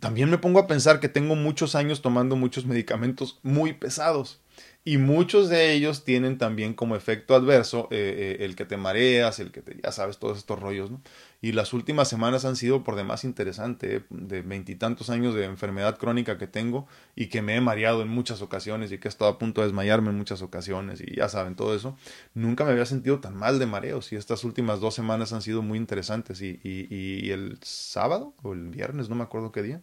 También me pongo a pensar que tengo muchos años tomando muchos medicamentos muy pesados. Y muchos de ellos tienen también como efecto adverso eh, eh, el que te mareas, el que te, ya sabes, todos estos rollos, ¿no? Y las últimas semanas han sido por demás interesante, ¿eh? de veintitantos años de enfermedad crónica que tengo y que me he mareado en muchas ocasiones y que he estado a punto de desmayarme en muchas ocasiones y ya saben todo eso. Nunca me había sentido tan mal de mareos y estas últimas dos semanas han sido muy interesantes y, y, y el sábado o el viernes, no me acuerdo qué día,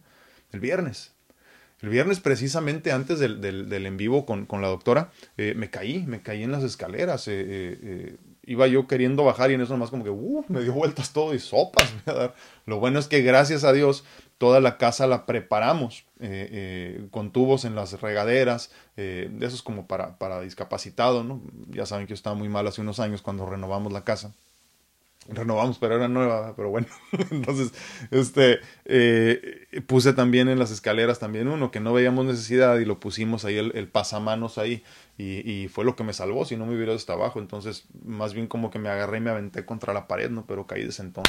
el viernes, el viernes, precisamente antes del, del, en vivo con, con la doctora, eh, me caí, me caí en las escaleras. Eh, eh, iba yo queriendo bajar y en eso nomás como que uh, me dio vueltas todo y sopas. Lo bueno es que gracias a Dios toda la casa la preparamos con tubos en las regaderas, de esos como para, para discapacitado, ¿no? Ya saben que yo estaba muy mal hace unos años cuando renovamos la casa renovamos, pero era nueva, pero bueno. [LAUGHS] Entonces, este, eh, puse también en las escaleras también uno que no veíamos necesidad y lo pusimos ahí el, pasamanos ahí y, fue lo que me salvó, si no me hubiera ido hasta abajo. Entonces, más bien como que me agarré y me aventé contra la pared, ¿no? Pero caí de sentón.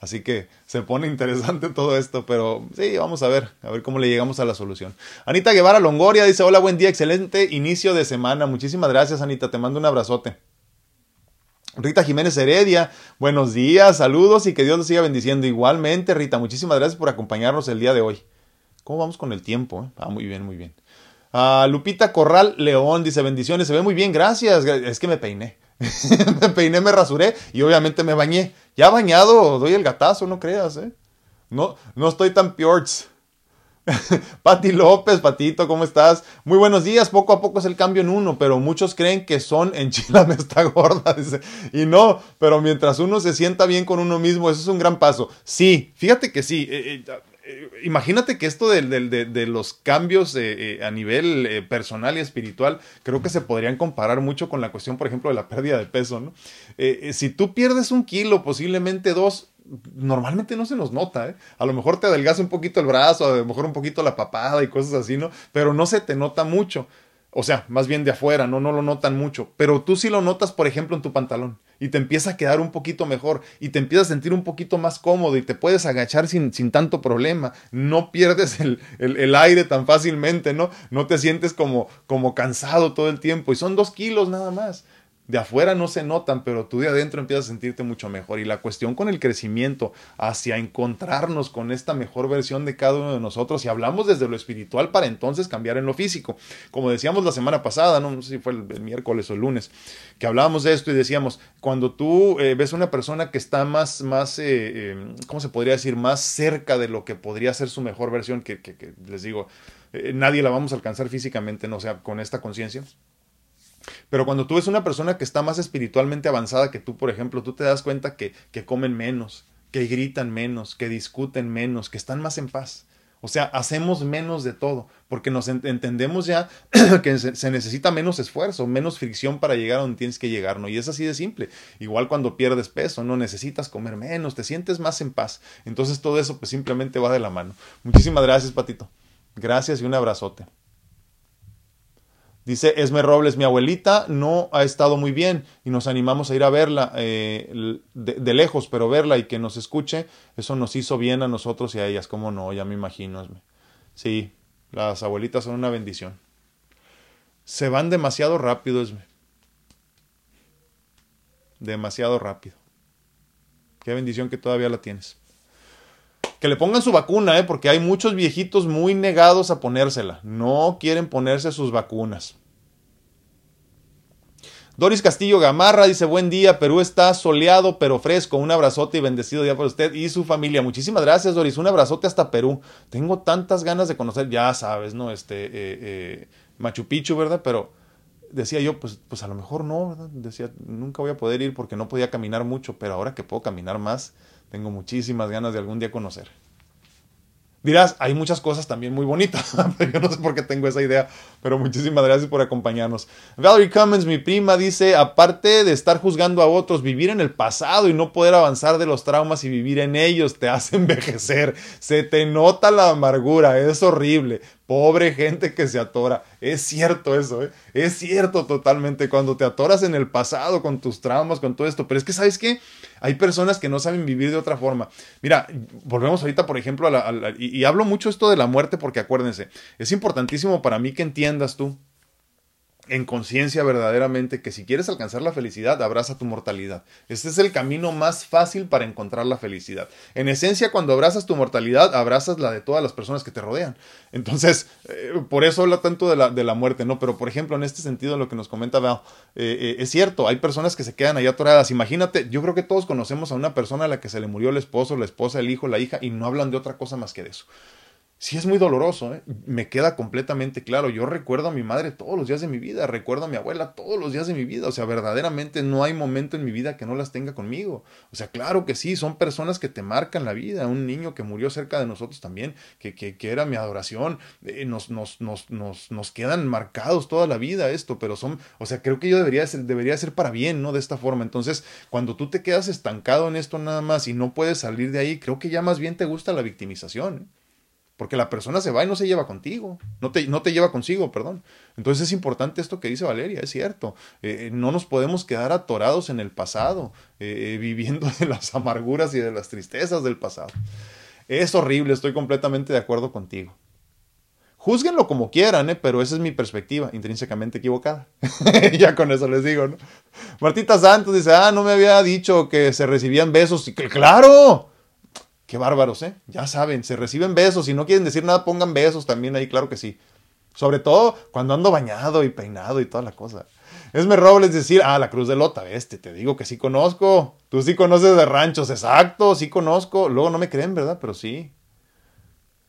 Así que se pone interesante todo esto, pero sí, vamos a ver, a ver cómo le llegamos a la solución. Anita Guevara Longoria dice, hola, buen día, excelente inicio de semana. Muchísimas gracias, Anita, te mando un abrazote. Rita Jiménez Heredia, buenos días, saludos y que Dios los siga bendiciendo. Igualmente, Rita, muchísimas gracias por acompañarnos el día de hoy. ¿Cómo vamos con el tiempo? Eh? Ah, muy bien, muy bien. Lupita Corral León dice bendiciones, se ve muy bien, gracias. Es que me peiné. [LAUGHS] me peiné, me rasuré y obviamente me bañé. Ya bañado, doy el gatazo, no creas, ¿eh? No, no estoy tan piorts. [LAUGHS] Pati López, Patito, ¿cómo estás? Muy buenos días, poco a poco es el cambio en uno, pero muchos creen que son en [LAUGHS] me está gorda, dice. Y no, pero mientras uno se sienta bien con uno mismo, eso es un gran paso. Sí, fíjate que sí. Eh, eh, eh, imagínate que esto de, de los cambios a nivel personal y espiritual, creo que se podrían comparar mucho con la cuestión, por ejemplo, de la pérdida de peso, ¿no? si tú pierdes un kilo, posiblemente dos, normalmente no se nos nota, ¿eh? A lo mejor te adelgaza un poquito el brazo, a lo mejor un poquito la papada y cosas así, ¿no? Pero no se te nota mucho. O sea, más bien de afuera, ¿no? No lo notan mucho. Pero tú sí lo notas, por ejemplo, en tu pantalón. Y te empieza a quedar un poquito mejor. Y te empiezas a sentir un poquito más cómodo. Y te puedes agachar sin, sin tanto problema. No pierdes el, el, el, aire tan fácilmente, ¿no? No te sientes como, como cansado todo el tiempo. Y son dos kilos nada más de afuera no se notan, pero tú de adentro empiezas a sentirte mucho mejor. Y la cuestión con el crecimiento hacia encontrarnos con esta mejor versión de cada uno de nosotros, y hablamos desde lo espiritual para entonces cambiar en lo físico. Como decíamos la semana pasada, no, sé si fue el, miércoles o el lunes, que hablábamos de esto y decíamos, cuando tú eh, ves una persona que está más, más eh, eh, ¿cómo se podría decir? Más cerca de lo que podría ser su mejor versión, que, que les digo, nadie la vamos a alcanzar físicamente, no sea, con esta conciencia pero cuando tú ves una persona que está más espiritualmente avanzada que tú, por ejemplo, tú te das cuenta que, que comen menos, que gritan menos, que discuten menos, que están más en paz. O sea, hacemos menos de todo, porque nos entendemos ya [CLEARS THROAT] que se, necesita menos esfuerzo, menos fricción para llegar a donde tienes que llegar, ¿no? Y es así de simple. Igual cuando pierdes peso, no necesitas comer menos, te sientes más en paz. Entonces todo eso pues simplemente va de la mano. Muchísimas gracias, Patito. Gracias y un abrazote. Dice Esme Robles, mi abuelita no ha estado muy bien y nos animamos a ir a verla eh, de, lejos, pero verla y que nos escuche, eso nos hizo bien a nosotros y a ellas. ¿Cómo no? Ya me imagino, Esme. Sí, las abuelitas son una bendición. Se van demasiado rápido, Esme. Demasiado rápido. Qué bendición que todavía la tienes. Que le pongan su vacuna, ¿eh? porque hay muchos viejitos muy negados a ponérsela. No quieren ponerse sus vacunas. Doris Castillo Gamarra dice, buen día, Perú está soleado pero fresco. Un abrazote y bendecido día para usted y su familia. Muchísimas gracias, Doris. Un abrazote hasta Perú. Tengo tantas ganas de conocer, ya sabes, ¿no? Este, eh, eh, Machu Picchu, ¿verdad? Pero decía yo, pues, pues a lo mejor no, ¿verdad? Decía, nunca voy a poder ir porque no podía caminar mucho, pero ahora que puedo caminar más, tengo muchísimas ganas de algún día conocer. Dirás, hay muchas cosas también muy bonitas. [LAUGHS] Yo no sé por qué tengo esa idea, pero muchísimas gracias por acompañarnos. Valerie Cummins, mi prima, dice, aparte de estar juzgando a otros, vivir en el pasado y no poder avanzar de los traumas y vivir en ellos te hace [LAUGHS] envejecer. Se te nota la amargura, es horrible. Pobre gente que se atora. Es cierto eso, ¿eh? Es cierto totalmente cuando te atoras en el pasado con tus traumas, con todo esto. Pero es que, ¿sabes qué? Hay personas que no saben vivir de otra forma. Mira, volvemos ahorita, por ejemplo, a la, y, y hablo mucho esto de la muerte porque acuérdense, es importantísimo para mí que entiendas tú en conciencia verdaderamente que si quieres alcanzar la felicidad, abraza tu mortalidad. Este es el camino más fácil para encontrar la felicidad. En esencia, cuando abrazas tu mortalidad, abrazas la de todas las personas que te rodean. Entonces, eh, por eso habla tanto de la, de la, muerte, ¿no? Pero, por ejemplo, en este sentido, lo que nos comenta Val, eh, eh, es cierto, hay personas que se quedan allá atoradas. Imagínate, yo creo que todos conocemos a una persona a la que se le murió el esposo, la esposa, el hijo, la hija, y no hablan de otra cosa más que de eso sí es muy doloroso, ¿eh? me queda completamente claro. Yo recuerdo a mi madre todos los días de mi vida, recuerdo a mi abuela todos los días de mi vida. O sea, verdaderamente no hay momento en mi vida que no las tenga conmigo. O sea, claro que sí, son personas que te marcan la vida. Un niño que murió cerca de nosotros también, que, que, que era mi adoración, eh, nos, nos, nos, nos, quedan marcados toda la vida esto, pero son, o sea, creo que yo debería ser, debería ser para bien, ¿no? De esta forma. Entonces, cuando tú te quedas estancado en esto nada más y no puedes salir de ahí, creo que ya más bien te gusta la victimización. ¿eh? Porque la persona se va y no se lleva contigo, no te, no te lleva consigo, perdón. Entonces es importante esto que dice Valeria, es cierto. Eh, no nos podemos quedar atorados en el pasado, eh, viviendo de las amarguras y de las tristezas del pasado. Es horrible, estoy completamente de acuerdo contigo. Júzguenlo como quieran, ¿eh? pero esa es mi perspectiva, intrínsecamente equivocada. [LAUGHS] ya con eso les digo, ¿no? Martita Santos dice, ah, no me había dicho que se recibían besos. ¡Claro! Qué bárbaros, ¿eh? Ya saben, se reciben besos. Si no quieren decir nada, pongan besos también ahí, claro que sí. Sobre todo cuando ando bañado y peinado y toda la cosa. Esme Robles decir, ah, la Cruz de Lota, este, te digo que sí conozco. Tú sí conoces de ranchos, exacto, sí conozco. Luego no me creen, ¿verdad? Pero sí.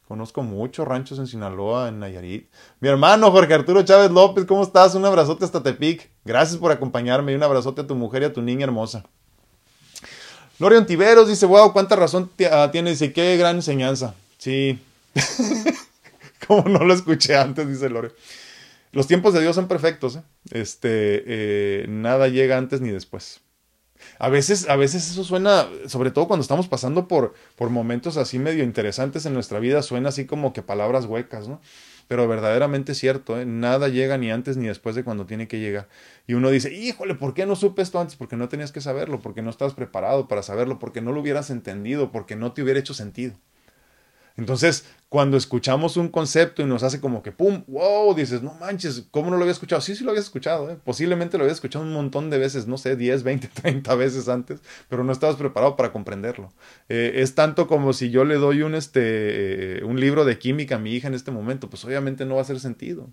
Conozco muchos ranchos en Sinaloa, en Nayarit. Mi hermano Jorge Arturo Chávez López, ¿cómo estás? Un abrazote hasta Tepic. Gracias por acompañarme y un abrazote a tu mujer y a tu niña hermosa. Lorian Tiveros dice, wow, cuánta razón ah, tiene, dice, qué gran enseñanza. Sí. [LAUGHS] Como no lo escuché antes, dice Lore. Los tiempos de Dios son perfectos, ¿eh? Este, eh, nada llega antes ni después. A veces, a veces eso suena, sobre todo cuando estamos pasando por, por momentos así medio interesantes en nuestra vida, suena así como que palabras huecas, ¿no? Pero verdaderamente cierto, ¿eh? nada llega ni antes ni después de cuando tiene que llegar. Y uno dice, híjole, ¿por qué no supe esto antes? Porque no tenías que saberlo, porque no estabas preparado para saberlo, porque no lo hubieras entendido, porque no te hubiera hecho sentido. Entonces, cuando escuchamos un concepto y nos hace como que pum, wow, dices, no manches, ¿cómo no lo había escuchado? Sí, sí lo habías escuchado, ¿eh? posiblemente lo habías escuchado un montón de veces, no sé, 10, 20, 30 veces antes, pero no estabas preparado para comprenderlo. Eh, es tanto como si yo le doy un, este, eh, un libro de química a mi hija en este momento, pues obviamente no va a hacer sentido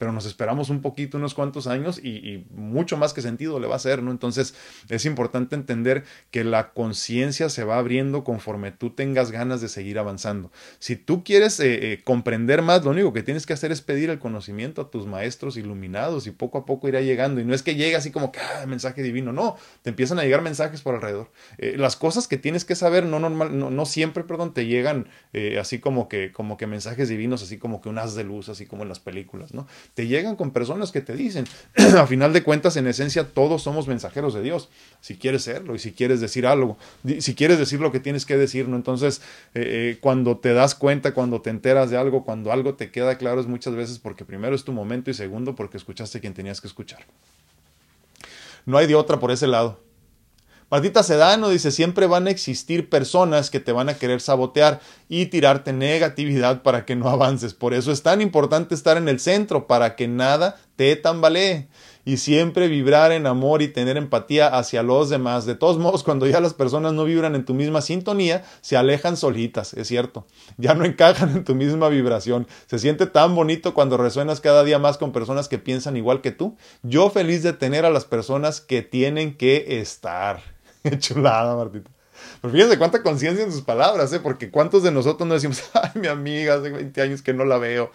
pero nos esperamos un poquito, unos cuantos años y, mucho más que sentido le va a hacer, ¿no? Entonces es importante entender que la conciencia se va abriendo conforme tú tengas ganas de seguir avanzando. Si tú quieres eh, eh, comprender más, lo único que tienes que hacer es pedir el conocimiento a tus maestros iluminados y poco a poco irá llegando. Y no es que llegue así como que, ah, mensaje divino, no, te empiezan a llegar mensajes por alrededor. Eh, las cosas que tienes que saber no, normal, no, no siempre, perdón, te llegan así como que, como que mensajes divinos, así como que un haz de luz, así como en las películas, ¿no? Te llegan con personas que te dicen, [CLEARS THROAT] a final de cuentas, en esencia, todos somos mensajeros de Dios, si quieres serlo y si quieres decir algo, si quieres decir lo que tienes que decir, ¿no? Entonces, eh, eh, cuando te das cuenta, cuando te enteras de algo, cuando algo te queda claro, es muchas veces porque primero es tu momento y segundo porque escuchaste quien tenías que escuchar. No hay de otra por ese lado. Martita Sedano dice, siempre van a existir personas que te van a querer sabotear y tirarte negatividad para que no avances. Por eso es tan importante estar en el centro, para que nada te tambalee y siempre vibrar en amor y tener empatía hacia los demás. De todos modos, cuando ya las personas no vibran en tu misma sintonía, se alejan solitas, es cierto. Ya no encajan en tu misma vibración. Se siente tan bonito cuando resuenas cada día más con personas que piensan igual que tú. Yo feliz de tener a las personas que tienen que estar. [LAUGHS] Chulada, Martita. Pero fíjense cuánta conciencia en sus palabras, ¿eh? Porque cuántos de nosotros no decimos, [LAUGHS] ay, mi amiga, hace 20 años que no la veo.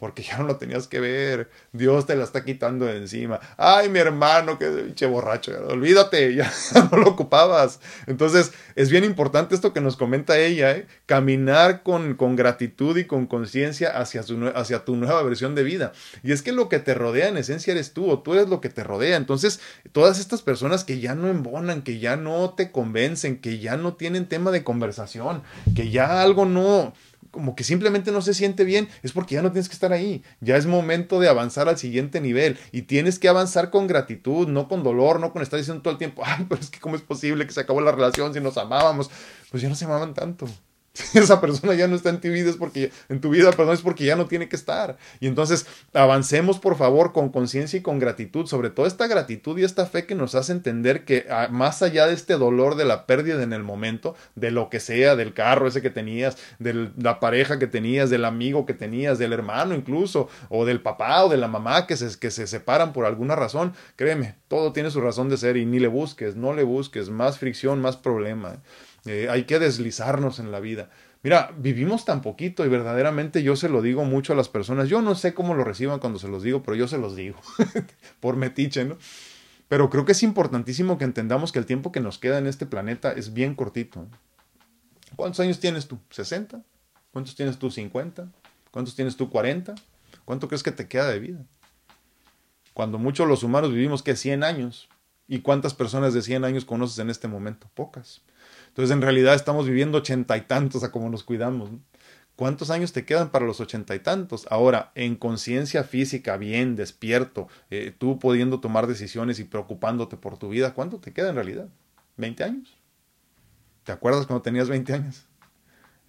Porque ya no lo tenías que ver. Dios te la está quitando de encima. Ay, mi hermano, que pinche borracho, olvídate, ya, [LAUGHS] no lo ocupabas. Entonces, es bien importante esto que nos comenta ella, ¿eh? caminar con, con gratitud y con conciencia hacia, hacia tu nueva versión de vida. Y es que lo que te rodea en esencia eres tú, o tú eres lo que te rodea. Entonces, todas estas personas que ya no embonan, que ya no te convencen, que ya no tienen tema de conversación, que ya algo no como que simplemente no se siente bien, es porque ya no tienes que estar ahí. Ya es momento de avanzar al siguiente nivel y tienes que avanzar con gratitud, no con dolor, no con estar diciendo todo el tiempo, [LAUGHS] ay, pero es que cómo es posible que se acabó la relación si nos amábamos. Pues ya no se amaban tanto. Si [LAUGHS] esa persona ya no está en tu vida es porque en tu vida, perdón, es porque ya no tiene que estar. Y entonces avancemos por favor con conciencia y con gratitud, sobre todo esta gratitud y esta fe que nos hace entender que ah, más allá de este dolor de la pérdida en el momento, de lo que sea, del carro ese que tenías, de la pareja que tenías, del amigo que tenías, del hermano incluso, o del papá o de la mamá que se, que se separan por alguna razón, créeme, todo tiene su razón de ser y ni le busques, no le busques, más fricción, más problema. Eh, hay que deslizarnos en la vida. Mira, vivimos tan poquito y verdaderamente yo se lo digo mucho a las personas. Yo no sé cómo lo reciban cuando se los digo, pero yo se los digo. [LAUGHS] Por metiche, ¿no? Pero creo que es importantísimo que entendamos que el tiempo que nos queda en este planeta es bien cortito. ¿Cuántos años tienes tú? ¿60? ¿Cuántos tienes tú? ¿50? ¿Cuántos tienes tú? ¿40? ¿Cuánto crees que te queda de vida? Cuando muchos los humanos vivimos que 100 años. ¿Y cuántas personas de 100 años conoces en este momento? Pocas. Entonces, en realidad estamos viviendo ochenta y tantos a como nos cuidamos. ¿Cuántos años te quedan para los ochenta y tantos? Ahora, en conciencia física, bien, despierto, eh, tú pudiendo tomar decisiones y preocupándote por tu vida, ¿cuánto te queda en realidad? ¿20 años? ¿Te acuerdas cuando tenías 20 años?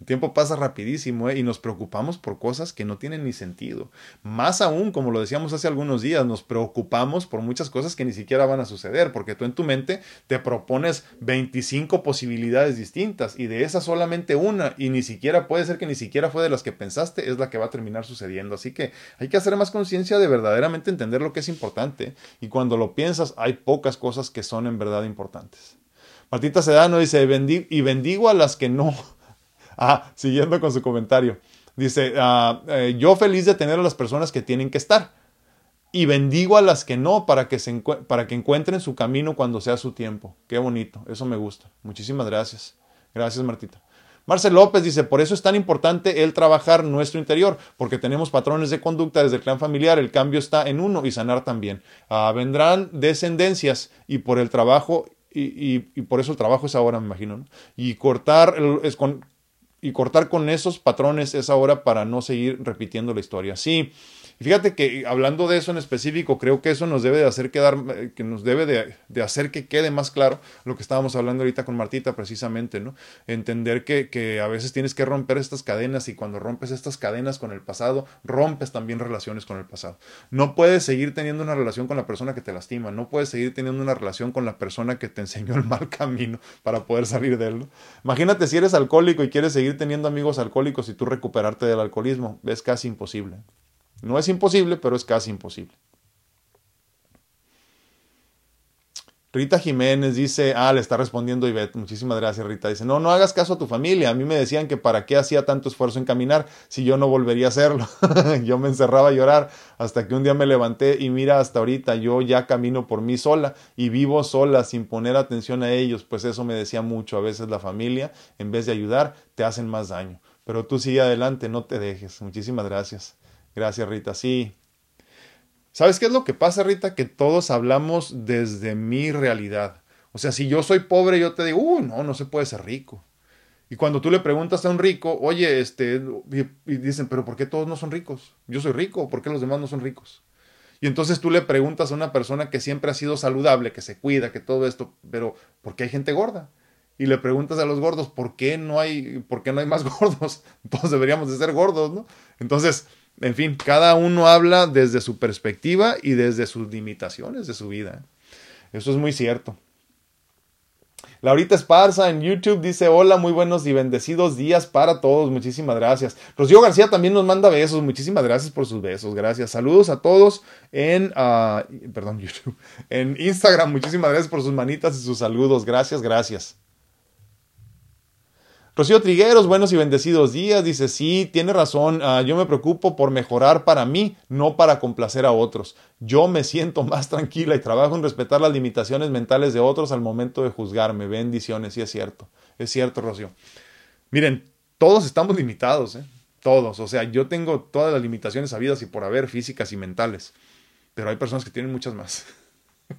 El tiempo pasa rapidísimo ¿eh? y nos preocupamos por cosas que no tienen ni sentido. Más aún, como lo decíamos hace algunos días, nos preocupamos por muchas cosas que ni siquiera van a suceder, porque tú en tu mente te propones 25 posibilidades distintas y de esas solamente una, y ni siquiera puede ser que ni siquiera fue de las que pensaste, es la que va a terminar sucediendo. Así que hay que hacer más conciencia de verdaderamente entender lo que es importante y cuando lo piensas hay pocas cosas que son en verdad importantes. Martita Sedano dice, y bendigo a las que no Ah, siguiendo con su comentario. Dice, ah, eh, yo feliz de tener a las personas que tienen que estar y bendigo a las que no para que, se para que encuentren su camino cuando sea su tiempo. Qué bonito, eso me gusta. Muchísimas gracias. Gracias, Martita. Marcel López dice, por eso es tan importante el trabajar nuestro interior, porque tenemos patrones de conducta desde el clan familiar, el cambio está en uno y sanar también. Ah, vendrán descendencias y por el trabajo, y, por eso el trabajo es ahora, me imagino, y cortar, con, y cortar con esos patrones es ahora para no seguir repitiendo la historia. Sí, fíjate que hablando de eso en específico, creo que eso nos debe de hacer quedar, eh, que nos debe de, hacer que quede más claro lo que estábamos hablando ahorita con Martita precisamente, ¿no? Entender que a veces tienes que romper estas cadenas y cuando rompes estas cadenas con el pasado, rompes también relaciones con el pasado. No puedes seguir teniendo una relación con la persona que te lastima, no puedes seguir teniendo una relación con la persona que te enseñó el mal camino para poder salir de él. Imagínate si eres alcohólico y quieres seguir teniendo amigos alcohólicos y tú recuperarte del alcoholismo, es casi imposible. No es imposible, pero es casi imposible. Rita Jiménez dice, ah, le está respondiendo Ivette, muchísimas gracias Rita, dice, no, no hagas caso a tu familia, a mí me decían que para qué hacía tanto esfuerzo en caminar si yo no volvería a hacerlo, [LAUGHS] yo me encerraba a llorar hasta que un día me levanté y mira hasta ahorita yo ya camino por mí sola y vivo sola sin poner atención a ellos, pues eso me decía mucho, a veces la familia en vez de ayudar te hacen más daño, pero tú sigue adelante, no te dejes, muchísimas gracias. Gracias, Rita. Sí. ¿Sabes qué es lo que pasa, Rita? Que todos hablamos desde mi realidad. O sea, si yo soy pobre, yo te digo, uh, no, no se puede ser rico. Y cuando tú le preguntas a un rico, oye, este, y, dicen, pero ¿por qué todos no son ricos? Yo soy rico, ¿por qué los demás no son ricos? Y entonces tú le preguntas a una persona que siempre ha sido saludable, que se cuida, que todo esto, pero ¿por qué hay gente gorda? Y le preguntas a los gordos, ¿por qué no hay, por qué no hay más [LAUGHS] gordos? Todos deberíamos de ser gordos, ¿no? Entonces, en fin, cada uno habla desde su perspectiva y desde sus limitaciones de su vida. Eso es muy cierto. Laurita Esparza en YouTube dice hola, muy buenos y bendecidos días para todos. Muchísimas gracias. Rocío García también nos manda besos. Muchísimas gracias por sus besos. Gracias. Saludos a todos en, ah, perdón, [LAUGHS] YouTube, en Instagram. Muchísimas gracias por sus manitas y sus saludos. Gracias, gracias. Rocío Trigueros, buenos y bendecidos días. Dice, sí, tiene razón. Uh, yo me preocupo por mejorar para mí, no para complacer a otros. Yo me siento más tranquila y trabajo en respetar las limitaciones mentales de otros al momento de juzgarme. Bendiciones, sí es cierto. Es cierto, Rocío. Miren, todos estamos limitados, ¿eh? Todos. O sea, yo tengo todas las limitaciones habidas y por haber, físicas y mentales. Pero hay personas que tienen muchas más.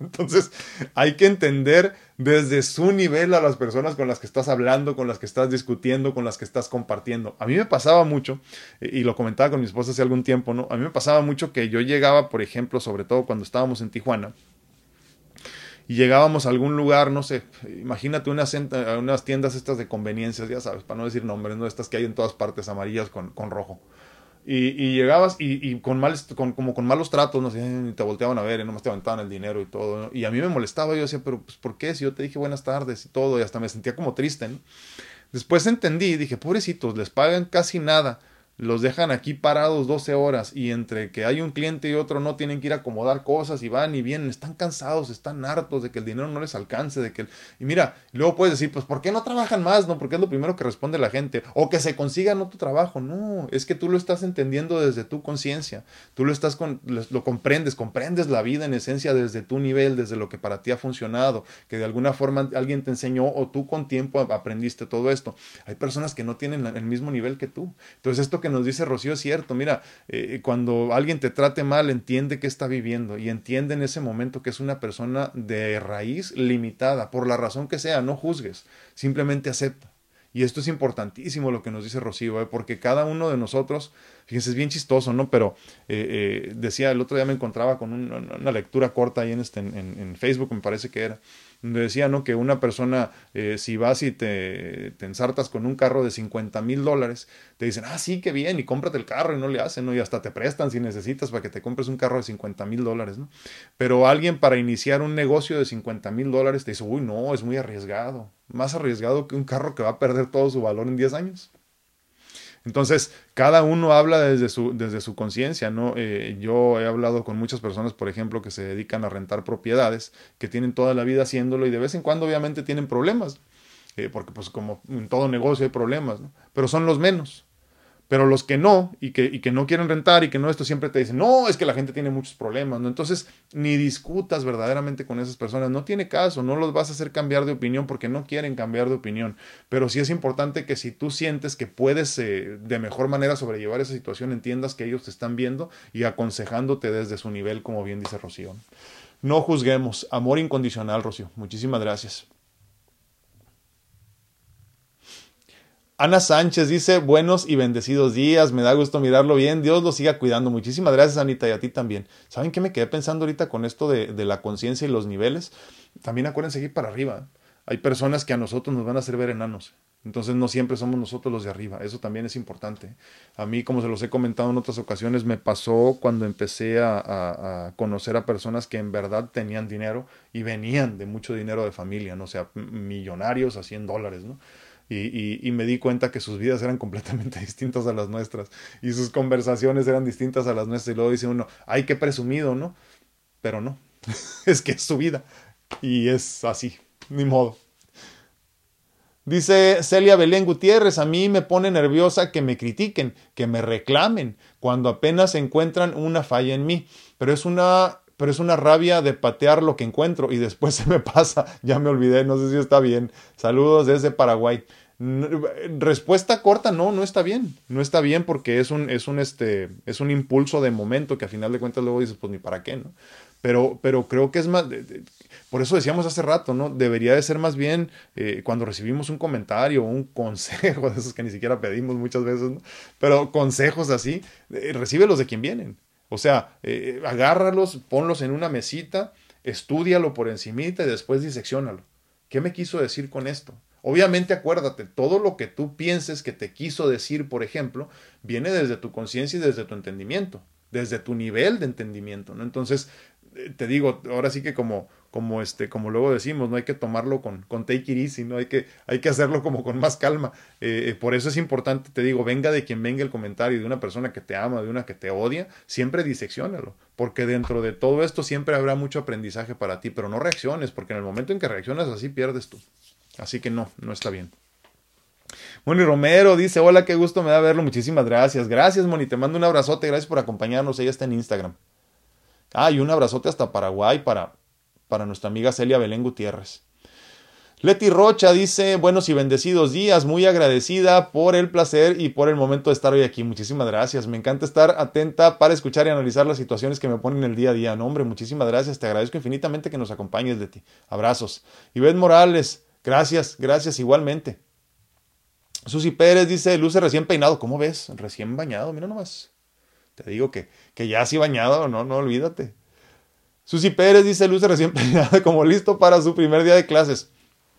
Entonces, hay que entender desde su nivel a las personas con las que estás hablando, con las que estás discutiendo, con las que estás compartiendo. A mí me pasaba mucho, y lo comentaba con mi esposa hace algún tiempo, ¿no? A mí me pasaba mucho que yo llegaba, por ejemplo, sobre todo cuando estábamos en Tijuana, y llegábamos a algún lugar, no sé, imagínate unas, unas tiendas estas de conveniencias, ya sabes, para no decir nombres, ¿no? Estas que hay en todas partes, amarillas con, con rojo. Y, llegabas y, y con, mal, con, como con malos tratos, no sé, te volteaban a ver y nomás te aventaban el dinero y todo. Y a mí me molestaba, yo decía, pero pues, ¿por qué? Si yo te dije buenas tardes y todo, y hasta me sentía como triste, ¿no? Después entendí, dije, pobrecitos, les pagan casi nada los dejan aquí parados 12 horas y entre que hay un cliente y otro no tienen que ir a acomodar cosas y van y vienen, están cansados, están hartos de que el dinero no les alcance, de que y mira, luego puedes decir, pues ¿por qué no trabajan más? No, porque es lo primero que responde la gente, o que se consigan otro trabajo, no, es que tú lo estás entendiendo desde tu conciencia, tú lo estás con, lo comprendes, comprendes la vida en esencia desde tu nivel, desde lo que para ti ha funcionado, que de alguna forma alguien te enseñó o tú con tiempo aprendiste todo esto. Hay personas que no tienen el mismo nivel que tú. Entonces esto que nos dice Rocío es cierto. Mira, eh, cuando alguien te trate mal, entiende que está viviendo y entiende en ese momento que es una persona de raíz limitada, por la razón que sea, no juzgues, simplemente acepta. Y esto es importantísimo lo que nos dice Rocío, ¿eh? porque cada uno de nosotros, fíjense, es bien chistoso, ¿no? Pero eh, decía, el otro día me encontraba con una, lectura corta ahí este, en Facebook, me parece que era, decía, ¿no? Que una persona, eh, si vas y te, te, ensartas con un carro de 50 mil dólares, te dicen, ah, sí, qué bien, y cómprate el carro, y no le hacen, ¿no? Y hasta te prestan si necesitas para que te compres un carro de 50 mil dólares, ¿no? Pero alguien para iniciar un negocio de 50 mil dólares te dice, uy, no, es muy arriesgado, más arriesgado que un carro que va a perder todo su valor en 10 años. Entonces, cada uno habla desde su, desde su conciencia, ¿no? Eh, yo he hablado con muchas personas, por ejemplo, que se dedican a rentar propiedades, que tienen toda la vida haciéndolo y de vez en cuando obviamente tienen problemas, eh, porque pues como en todo negocio hay problemas, ¿no? Pero son los menos. Pero los que no, y que, y que no quieren rentar y que no, esto siempre te dicen, no, es que la gente tiene muchos problemas, ¿no? Entonces, ni discutas verdaderamente con esas personas, no tiene caso, no los vas a hacer cambiar de opinión porque no quieren cambiar de opinión. Pero sí es importante que si tú sientes que puedes eh, de mejor manera sobrellevar esa situación, entiendas que ellos te están viendo y aconsejándote desde su nivel, como bien dice Rocío. No juzguemos, amor incondicional, Rocío. Muchísimas gracias. Ana Sánchez dice, buenos y bendecidos días, me da gusto mirarlo bien, Dios lo siga cuidando. Muchísimas gracias, Anita, y a ti también. ¿Saben qué me quedé pensando ahorita con esto de, la conciencia y los niveles? También acuérdense ir para arriba. Hay personas que a nosotros nos van a hacer ver enanos. Entonces no siempre somos nosotros los de arriba. Eso también es importante. A mí, como se los he comentado en otras ocasiones, me pasó cuando empecé a, conocer a personas que en verdad tenían dinero y venían de mucho dinero de familia, no sea, millonarios a 100 dólares, ¿no? Y, me di cuenta que sus vidas eran completamente [LAUGHS] distintas a las nuestras y sus conversaciones eran distintas a las nuestras y luego dice uno, ay, qué presumido, ¿no? Pero no, [LAUGHS] es que es su vida y es así, ni modo. Dice Celia Belén Gutiérrez, a mí me pone nerviosa que me critiquen, que me reclamen, cuando apenas encuentran una falla en mí, pero es una pero es una rabia de patear lo que encuentro y después [LAUGHS] se me pasa, ya me olvidé, no sé si está bien. Saludos desde Paraguay. Respuesta corta, no, no está bien. No está bien porque es un, es un, este, es un impulso de momento que a final de cuentas luego dices, pues ni para qué, ¿no? Pero, pero creo que es más, por eso decíamos hace rato, ¿no? Debería de ser más bien eh, cuando recibimos un comentario, un [LAUGHS] consejo, de esos que ni siquiera pedimos muchas veces, ¿no? Pero consejos así, eh, recíbelos de quien vienen. O sea, eh, agárralos, ponlos en una mesita, estudialo por encimita y después diseccionalo. ¿Qué me quiso decir con esto? Obviamente acuérdate, todo lo que tú pienses que te quiso decir, por ejemplo, viene desde tu conciencia y desde tu entendimiento, desde tu nivel de entendimiento, ¿no? Entonces, eh, te digo, ahora sí que como, como este, como luego decimos, no hay que tomarlo con, con take it easy, no hay que, hay que hacerlo como con más calma. Eh, eh, por eso es importante, te digo, venga de quien venga el comentario de una persona que te ama, de una que te odia, siempre diseccionalo, porque dentro de todo esto siempre habrá mucho aprendizaje para ti, pero no reacciones, porque en el momento en que reaccionas así pierdes tú. Así que no, no está bien. Moni Romero dice, hola, qué gusto me da verlo, muchísimas gracias. Gracias, Moni, te mando un abrazote, gracias por acompañarnos, ella está en Instagram. Ah, y un abrazote hasta Paraguay para, para nuestra amiga Celia Belén Gutiérrez. Leti Rocha dice, buenos y bendecidos días, muy agradecida por el placer y por el momento de estar hoy aquí. Muchísimas gracias. Me encanta estar atenta para escuchar y analizar las situaciones que me ponen el día a día. No, hombre, muchísimas gracias. Te agradezco infinitamente que nos acompañes, Leti. Abrazos. Ivette Morales, gracias, gracias igualmente. Susi Pérez dice, luce recién peinado. ¿Cómo ves? Recién bañado, mira nomás. Te digo que, que ya así bañado, no, no olvídate. Susi Pérez dice, luce recién [LAUGHS] peinado, como listo para su primer día de clases.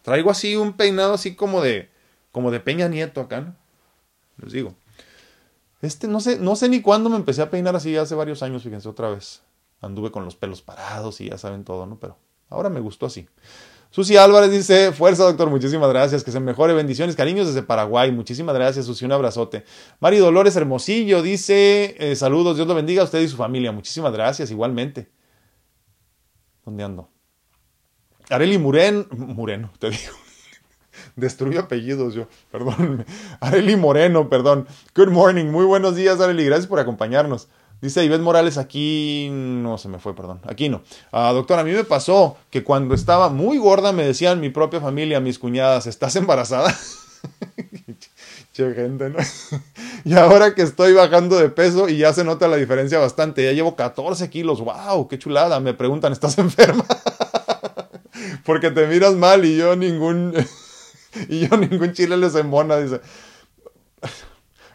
Traigo así un peinado así como de, como de Peña Nieto acá, ¿no? Les digo. Este, no sé, no sé ni cuándo me empecé a peinar así, hace varios años, fíjense, otra vez. Anduve con los pelos parados y ya saben todo, ¿no? Pero ahora me gustó así. Susi Álvarez dice, fuerza doctor, muchísimas gracias, que se mejore, bendiciones, cariños desde Paraguay, muchísimas gracias Susi, un abrazote. Mari Dolores Hermosillo dice, eh, saludos, Dios lo bendiga a usted y su familia, muchísimas gracias, igualmente. ¿Dónde ando? Areli Muren, Moreno, te digo. [LAUGHS] Destruyo apellidos yo, [LAUGHS] perdón. Areli Moreno, perdón. Good morning, muy buenos días, Areli, gracias por acompañarnos. Dice Ivette Morales, aquí no se me fue, perdón. Aquí no. Ah, doctor, a mí me pasó que cuando estaba muy gorda me decían mi propia familia, mis cuñadas, ¿estás embarazada? [LAUGHS] che, gente, ¿no? [LAUGHS] y ahora que estoy bajando de peso y ya se nota la diferencia bastante, ya llevo 14 kilos, wow, qué chulada. Me preguntan, ¿estás [LAUGHS] enferma? porque te miras mal y yo ningún, y yo ningún chile les embona, dice.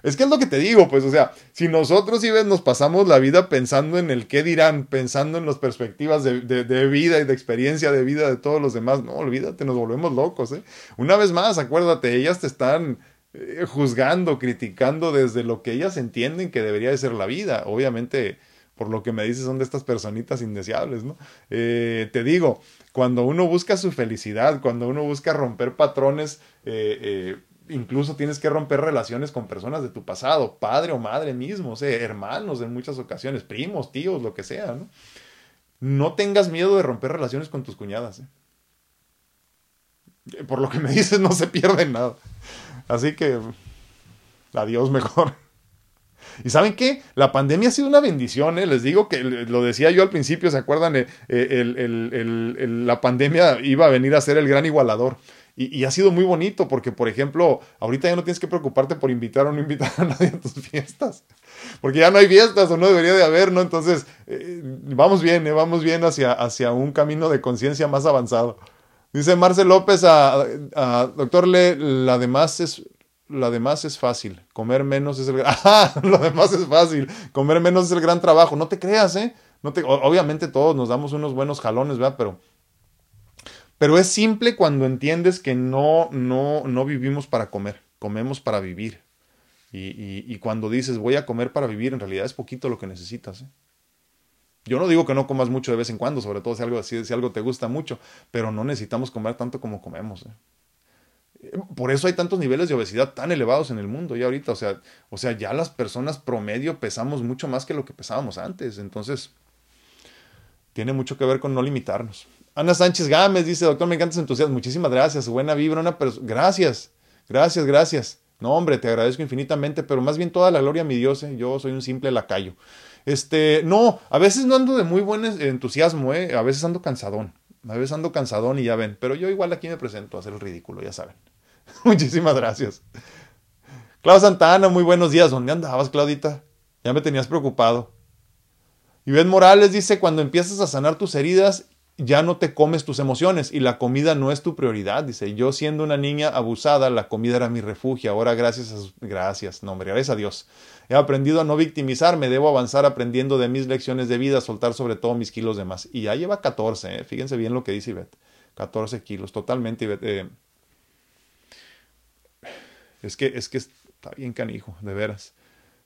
Es que es lo que te digo, pues, o sea, si nosotros, si ves, nos pasamos la vida pensando en el qué dirán, pensando en las perspectivas de, vida y de experiencia de vida de todos los demás, no, olvídate, nos volvemos locos, ¿eh? Una vez más, acuérdate, ellas te están eh, juzgando, criticando desde lo que ellas entienden que debería de ser la vida. Obviamente, por lo que me dices, son de estas personitas indeseables, ¿no? Eh, te digo, cuando uno busca su felicidad, cuando uno busca romper patrones, eh, incluso tienes que romper relaciones con personas de tu pasado, padre o madre mismo, o sea, hermanos en muchas ocasiones, primos, tíos, lo que sea, ¿no? No tengas miedo de romper relaciones con tus cuñadas. ¿eh? Por lo que me [LAUGHS] dices, no se pierde nada. Así que, adiós mejor. Y saben qué? La pandemia ha sido una bendición, ¿eh? Les digo que lo decía yo al principio, ¿se acuerdan? Eh, la pandemia iba a venir a ser el gran igualador. Y, ha sido muy bonito porque, por ejemplo, ahorita ya no tienes que preocuparte por invitar o no invitar a [LAUGHS] nadie a tus fiestas. Porque ya no hay fiestas o no debería de haber, ¿no? Entonces, eh, vamos bien, ¿eh? vamos bien hacia, hacia un camino de conciencia más avanzado. Dice Marcel López a, doctor Le, la demás es lo demás es fácil, comer menos es el gran... [LAUGHS] lo demás es fácil, comer menos es el gran trabajo. No te creas, ¿eh? No te... Obviamente todos nos damos unos buenos jalones, ¿verdad? Pero, pero es simple cuando entiendes que no, no, no vivimos para comer, comemos para vivir. Y, y, cuando dices voy a comer para vivir, en realidad es poquito lo que necesitas. ¿eh? Yo no digo que no comas mucho de vez en cuando, sobre todo si algo, si, si algo te gusta mucho, pero no necesitamos comer tanto como comemos. ¿eh? Por eso hay tantos niveles de obesidad tan elevados en el mundo ya ahorita. O sea, o sea, ya las personas promedio pesamos mucho más que lo que pesábamos antes. Entonces, tiene mucho que ver con no limitarnos. Ana Sánchez Gámez dice, doctor, me encanta su entusiasmo. Muchísimas gracias. Buena vibra, una. Gracias, gracias, gracias. No, hombre, te agradezco infinitamente, pero más bien toda la gloria a mi Dios. ¿eh? Yo soy un simple lacayo. Este, no, a veces no ando de muy buen entusiasmo, ¿eh? A veces ando cansadón. A veces ando cansadón y ya ven. Pero yo igual aquí me presento a hacer el ridículo, ya saben. [LAUGHS] Muchísimas gracias. Clau Santana, muy buenos días. ¿Dónde andabas, Claudita? Ya me tenías preocupado. Ben Morales dice, cuando empiezas a sanar tus heridas, ya no te comes tus emociones y la comida no es tu prioridad. Dice, yo siendo una niña abusada, la comida era mi refugio. Ahora gracias a... Gracias, no, gracias a Dios. He aprendido a no victimizarme, debo avanzar aprendiendo de mis lecciones de vida, soltar sobre todo mis kilos de más. Y ya lleva 14, ¿eh? fíjense bien lo que dice Ivette. 14 kilos, totalmente, Ivette. Eh, es que, es que está bien canijo, de veras.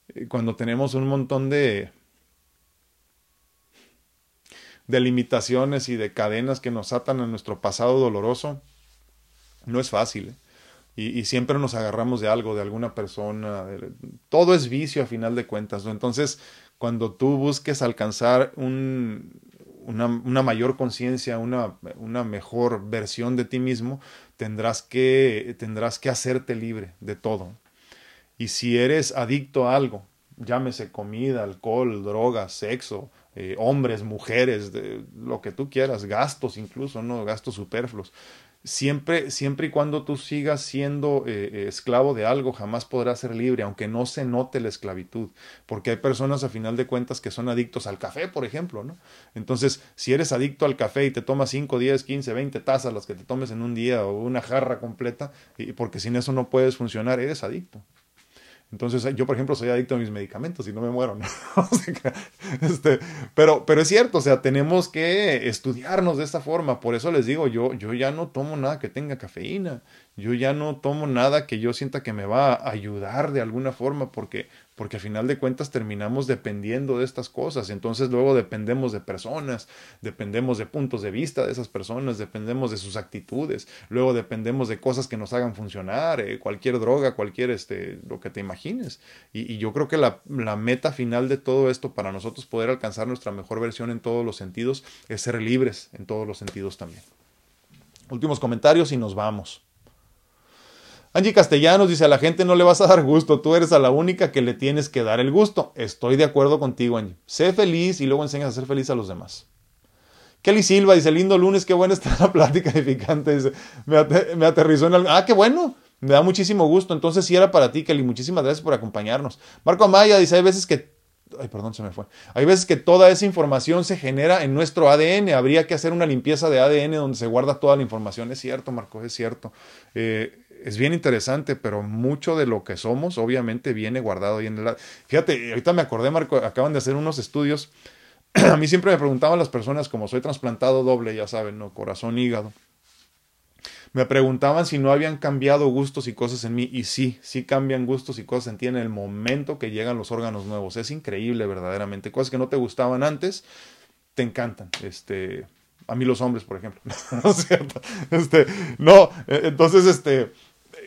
Eh, cuando tenemos un montón de, de limitaciones y de cadenas que nos atan a nuestro pasado doloroso, no es fácil. ¿eh? Y, siempre nos agarramos de algo, de alguna persona. todo es vicio a final de cuentas. Entonces, cuando tú busques alcanzar un, una, una mayor conciencia, una, una mejor versión de ti mismo, tendrás que, tendrás que hacerte libre de todo. Y si eres adicto a algo, llámese comida, alcohol, drogas, sexo, eh, hombres, mujeres, de, lo que tú quieras, gastos incluso, ¿no? Gastos superfluos. Siempre, siempre y cuando tú sigas siendo eh, eh, esclavo de algo, jamás podrás ser libre, aunque no se note la esclavitud. Porque hay personas a final de cuentas que son adictos al café, por ejemplo, ¿no? Entonces, si eres adicto al café y te tomas 5, 10, 15, 20 tazas, las que te tomes en un día, o una jarra completa, y porque sin eso no puedes funcionar, eres adicto. Entonces, yo, por ejemplo, soy adicto a mis medicamentos y no me muero. [LAUGHS] este, pero, pero es cierto, o sea, tenemos que estudiarnos de esta forma. Por eso les digo, yo, yo ya no tomo nada que tenga cafeína. Yo ya no tomo nada que yo sienta que me va a ayudar de alguna forma porque porque al final de cuentas terminamos dependiendo de estas cosas, entonces luego dependemos de personas, dependemos de puntos de vista de esas personas, dependemos de sus actitudes, luego dependemos de cosas que nos hagan funcionar, eh, cualquier droga, cualquier, este, lo que te imagines. Y, y yo creo que la, la meta final de todo esto para nosotros poder alcanzar nuestra mejor versión en todos los sentidos es ser libres en todos los sentidos también. Últimos comentarios y nos vamos. Angie Castellanos dice, a la gente no le vas a dar gusto, tú eres a la única que le tienes que dar el gusto. Estoy de acuerdo contigo, Angie. Sé feliz y luego enseñas a ser feliz a los demás. Kelly Silva dice, lindo lunes, qué buena está la plática edificante. Dice, me, aterrizó en algo. Ah, qué bueno. Me da muchísimo gusto. Entonces sí era para ti, Kelly. Muchísimas gracias por acompañarnos. Marco Amaya dice, hay veces que... Ay, perdón, se me fue. Hay veces que toda esa información se genera en nuestro ADN. Habría que hacer una limpieza de ADN donde se guarda toda la información. Es cierto, Marco, es cierto. Eh, es bien interesante, pero mucho de lo que somos obviamente viene guardado ahí en el... Fíjate, ahorita me acordé, Marco, acaban de hacer unos estudios. [CLEARS THROAT] A mí siempre me preguntaban las personas, como soy trasplantado doble, ya saben, ¿no? Corazón, hígado. Me preguntaban si no habían cambiado gustos y cosas en mí. Y sí, sí cambian gustos y cosas en ti en el momento que llegan los órganos nuevos. Es increíble, verdaderamente. Cosas que no te gustaban antes, te encantan. Este, a mí los hombres, por ejemplo. [LAUGHS] no es. Este, no, e, entonces, este,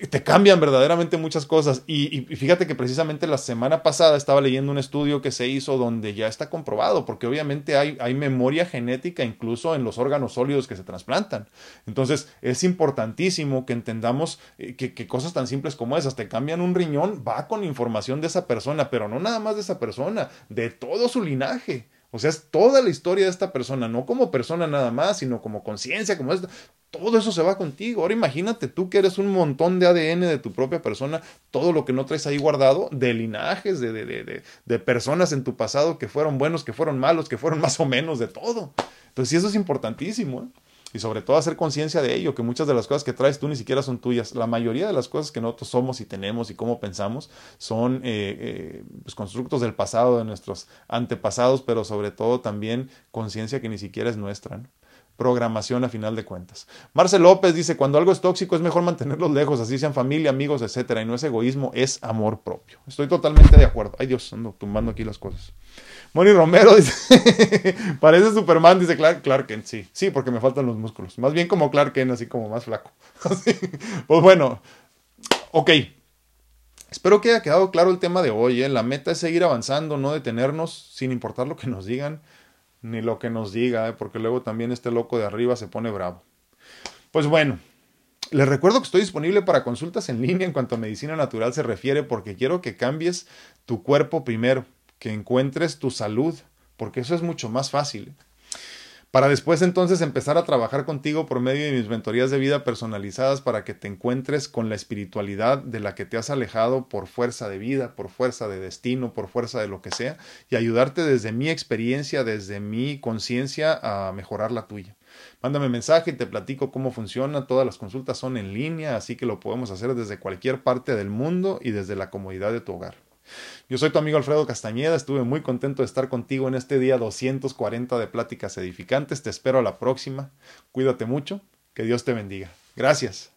te cambian verdaderamente muchas cosas. Y, fíjate que precisamente la semana pasada estaba leyendo un estudio que se hizo donde ya está comprobado, porque obviamente hay, hay memoria genética incluso en los órganos sólidos que se trasplantan. Entonces es importantísimo que entendamos eh, que, que cosas tan simples como esas, te cambian un riñón, va con información de esa persona, pero no nada más de esa persona, de todo su linaje. O sea, es toda la historia de esta persona, no como persona nada más, sino como conciencia, como esto. Todo eso se va contigo. Ahora imagínate tú que eres un montón de ADN de tu propia persona, todo lo que no traes ahí guardado, de linajes, de, de, de, de personas en tu pasado que fueron buenos, que fueron malos, que fueron [LAUGHS] más o menos de todo. Entonces, sí, eso es importantísimo. ¿eh? y sobre todo hacer conciencia de ello, que muchas de las cosas que traes tú ni siquiera son tuyas. La mayoría de las cosas que nosotros somos y tenemos y cómo pensamos son eh, eh, pues, constructos del pasado, de nuestros antepasados, pero sobre todo también conciencia que ni siquiera es nuestra. Programación a final de cuentas. Marcel López dice, cuando algo es tóxico es mejor mantenerlos lejos, así sean familia, amigos, etcétera, y no es egoísmo, es amor propio. Estoy totalmente de acuerdo. Ay Dios, ando tumbando aquí las cosas. Moni Romero [LAUGHS] dice, parece Superman, dice Clark, Clark sí, sí, porque me faltan los músculos. Más bien como Clark así como más flaco. [LAUGHS] pues bueno, ok. Espero que haya quedado claro el tema de hoy. ¿eh? La meta es seguir avanzando, no detenernos sin importar lo que nos digan, ni lo que nos diga, ¿eh? porque luego también este loco de arriba se pone bravo. Pues bueno, les recuerdo que estoy disponible para consultas en línea en cuanto a medicina natural se refiere, porque quiero que cambies tu cuerpo primero que encuentres tu salud, porque eso es mucho más fácil. Para después entonces empezar a trabajar contigo por medio de mis mentorías de vida personalizadas para que te encuentres con la espiritualidad de la que te has alejado por fuerza de vida, por fuerza de destino, por fuerza de lo que sea, y ayudarte desde mi experiencia, desde mi conciencia a mejorar la tuya. Mándame mensaje y te platico cómo funciona. Todas las consultas son en línea, así que lo podemos hacer desde cualquier parte del mundo y desde la comodidad de tu hogar. Yo soy tu amigo Alfredo Castañeda, estuve muy contento de estar contigo en este día 240 de Pláticas Edificantes, te espero a la próxima, cuídate mucho, que Dios te bendiga. Gracias.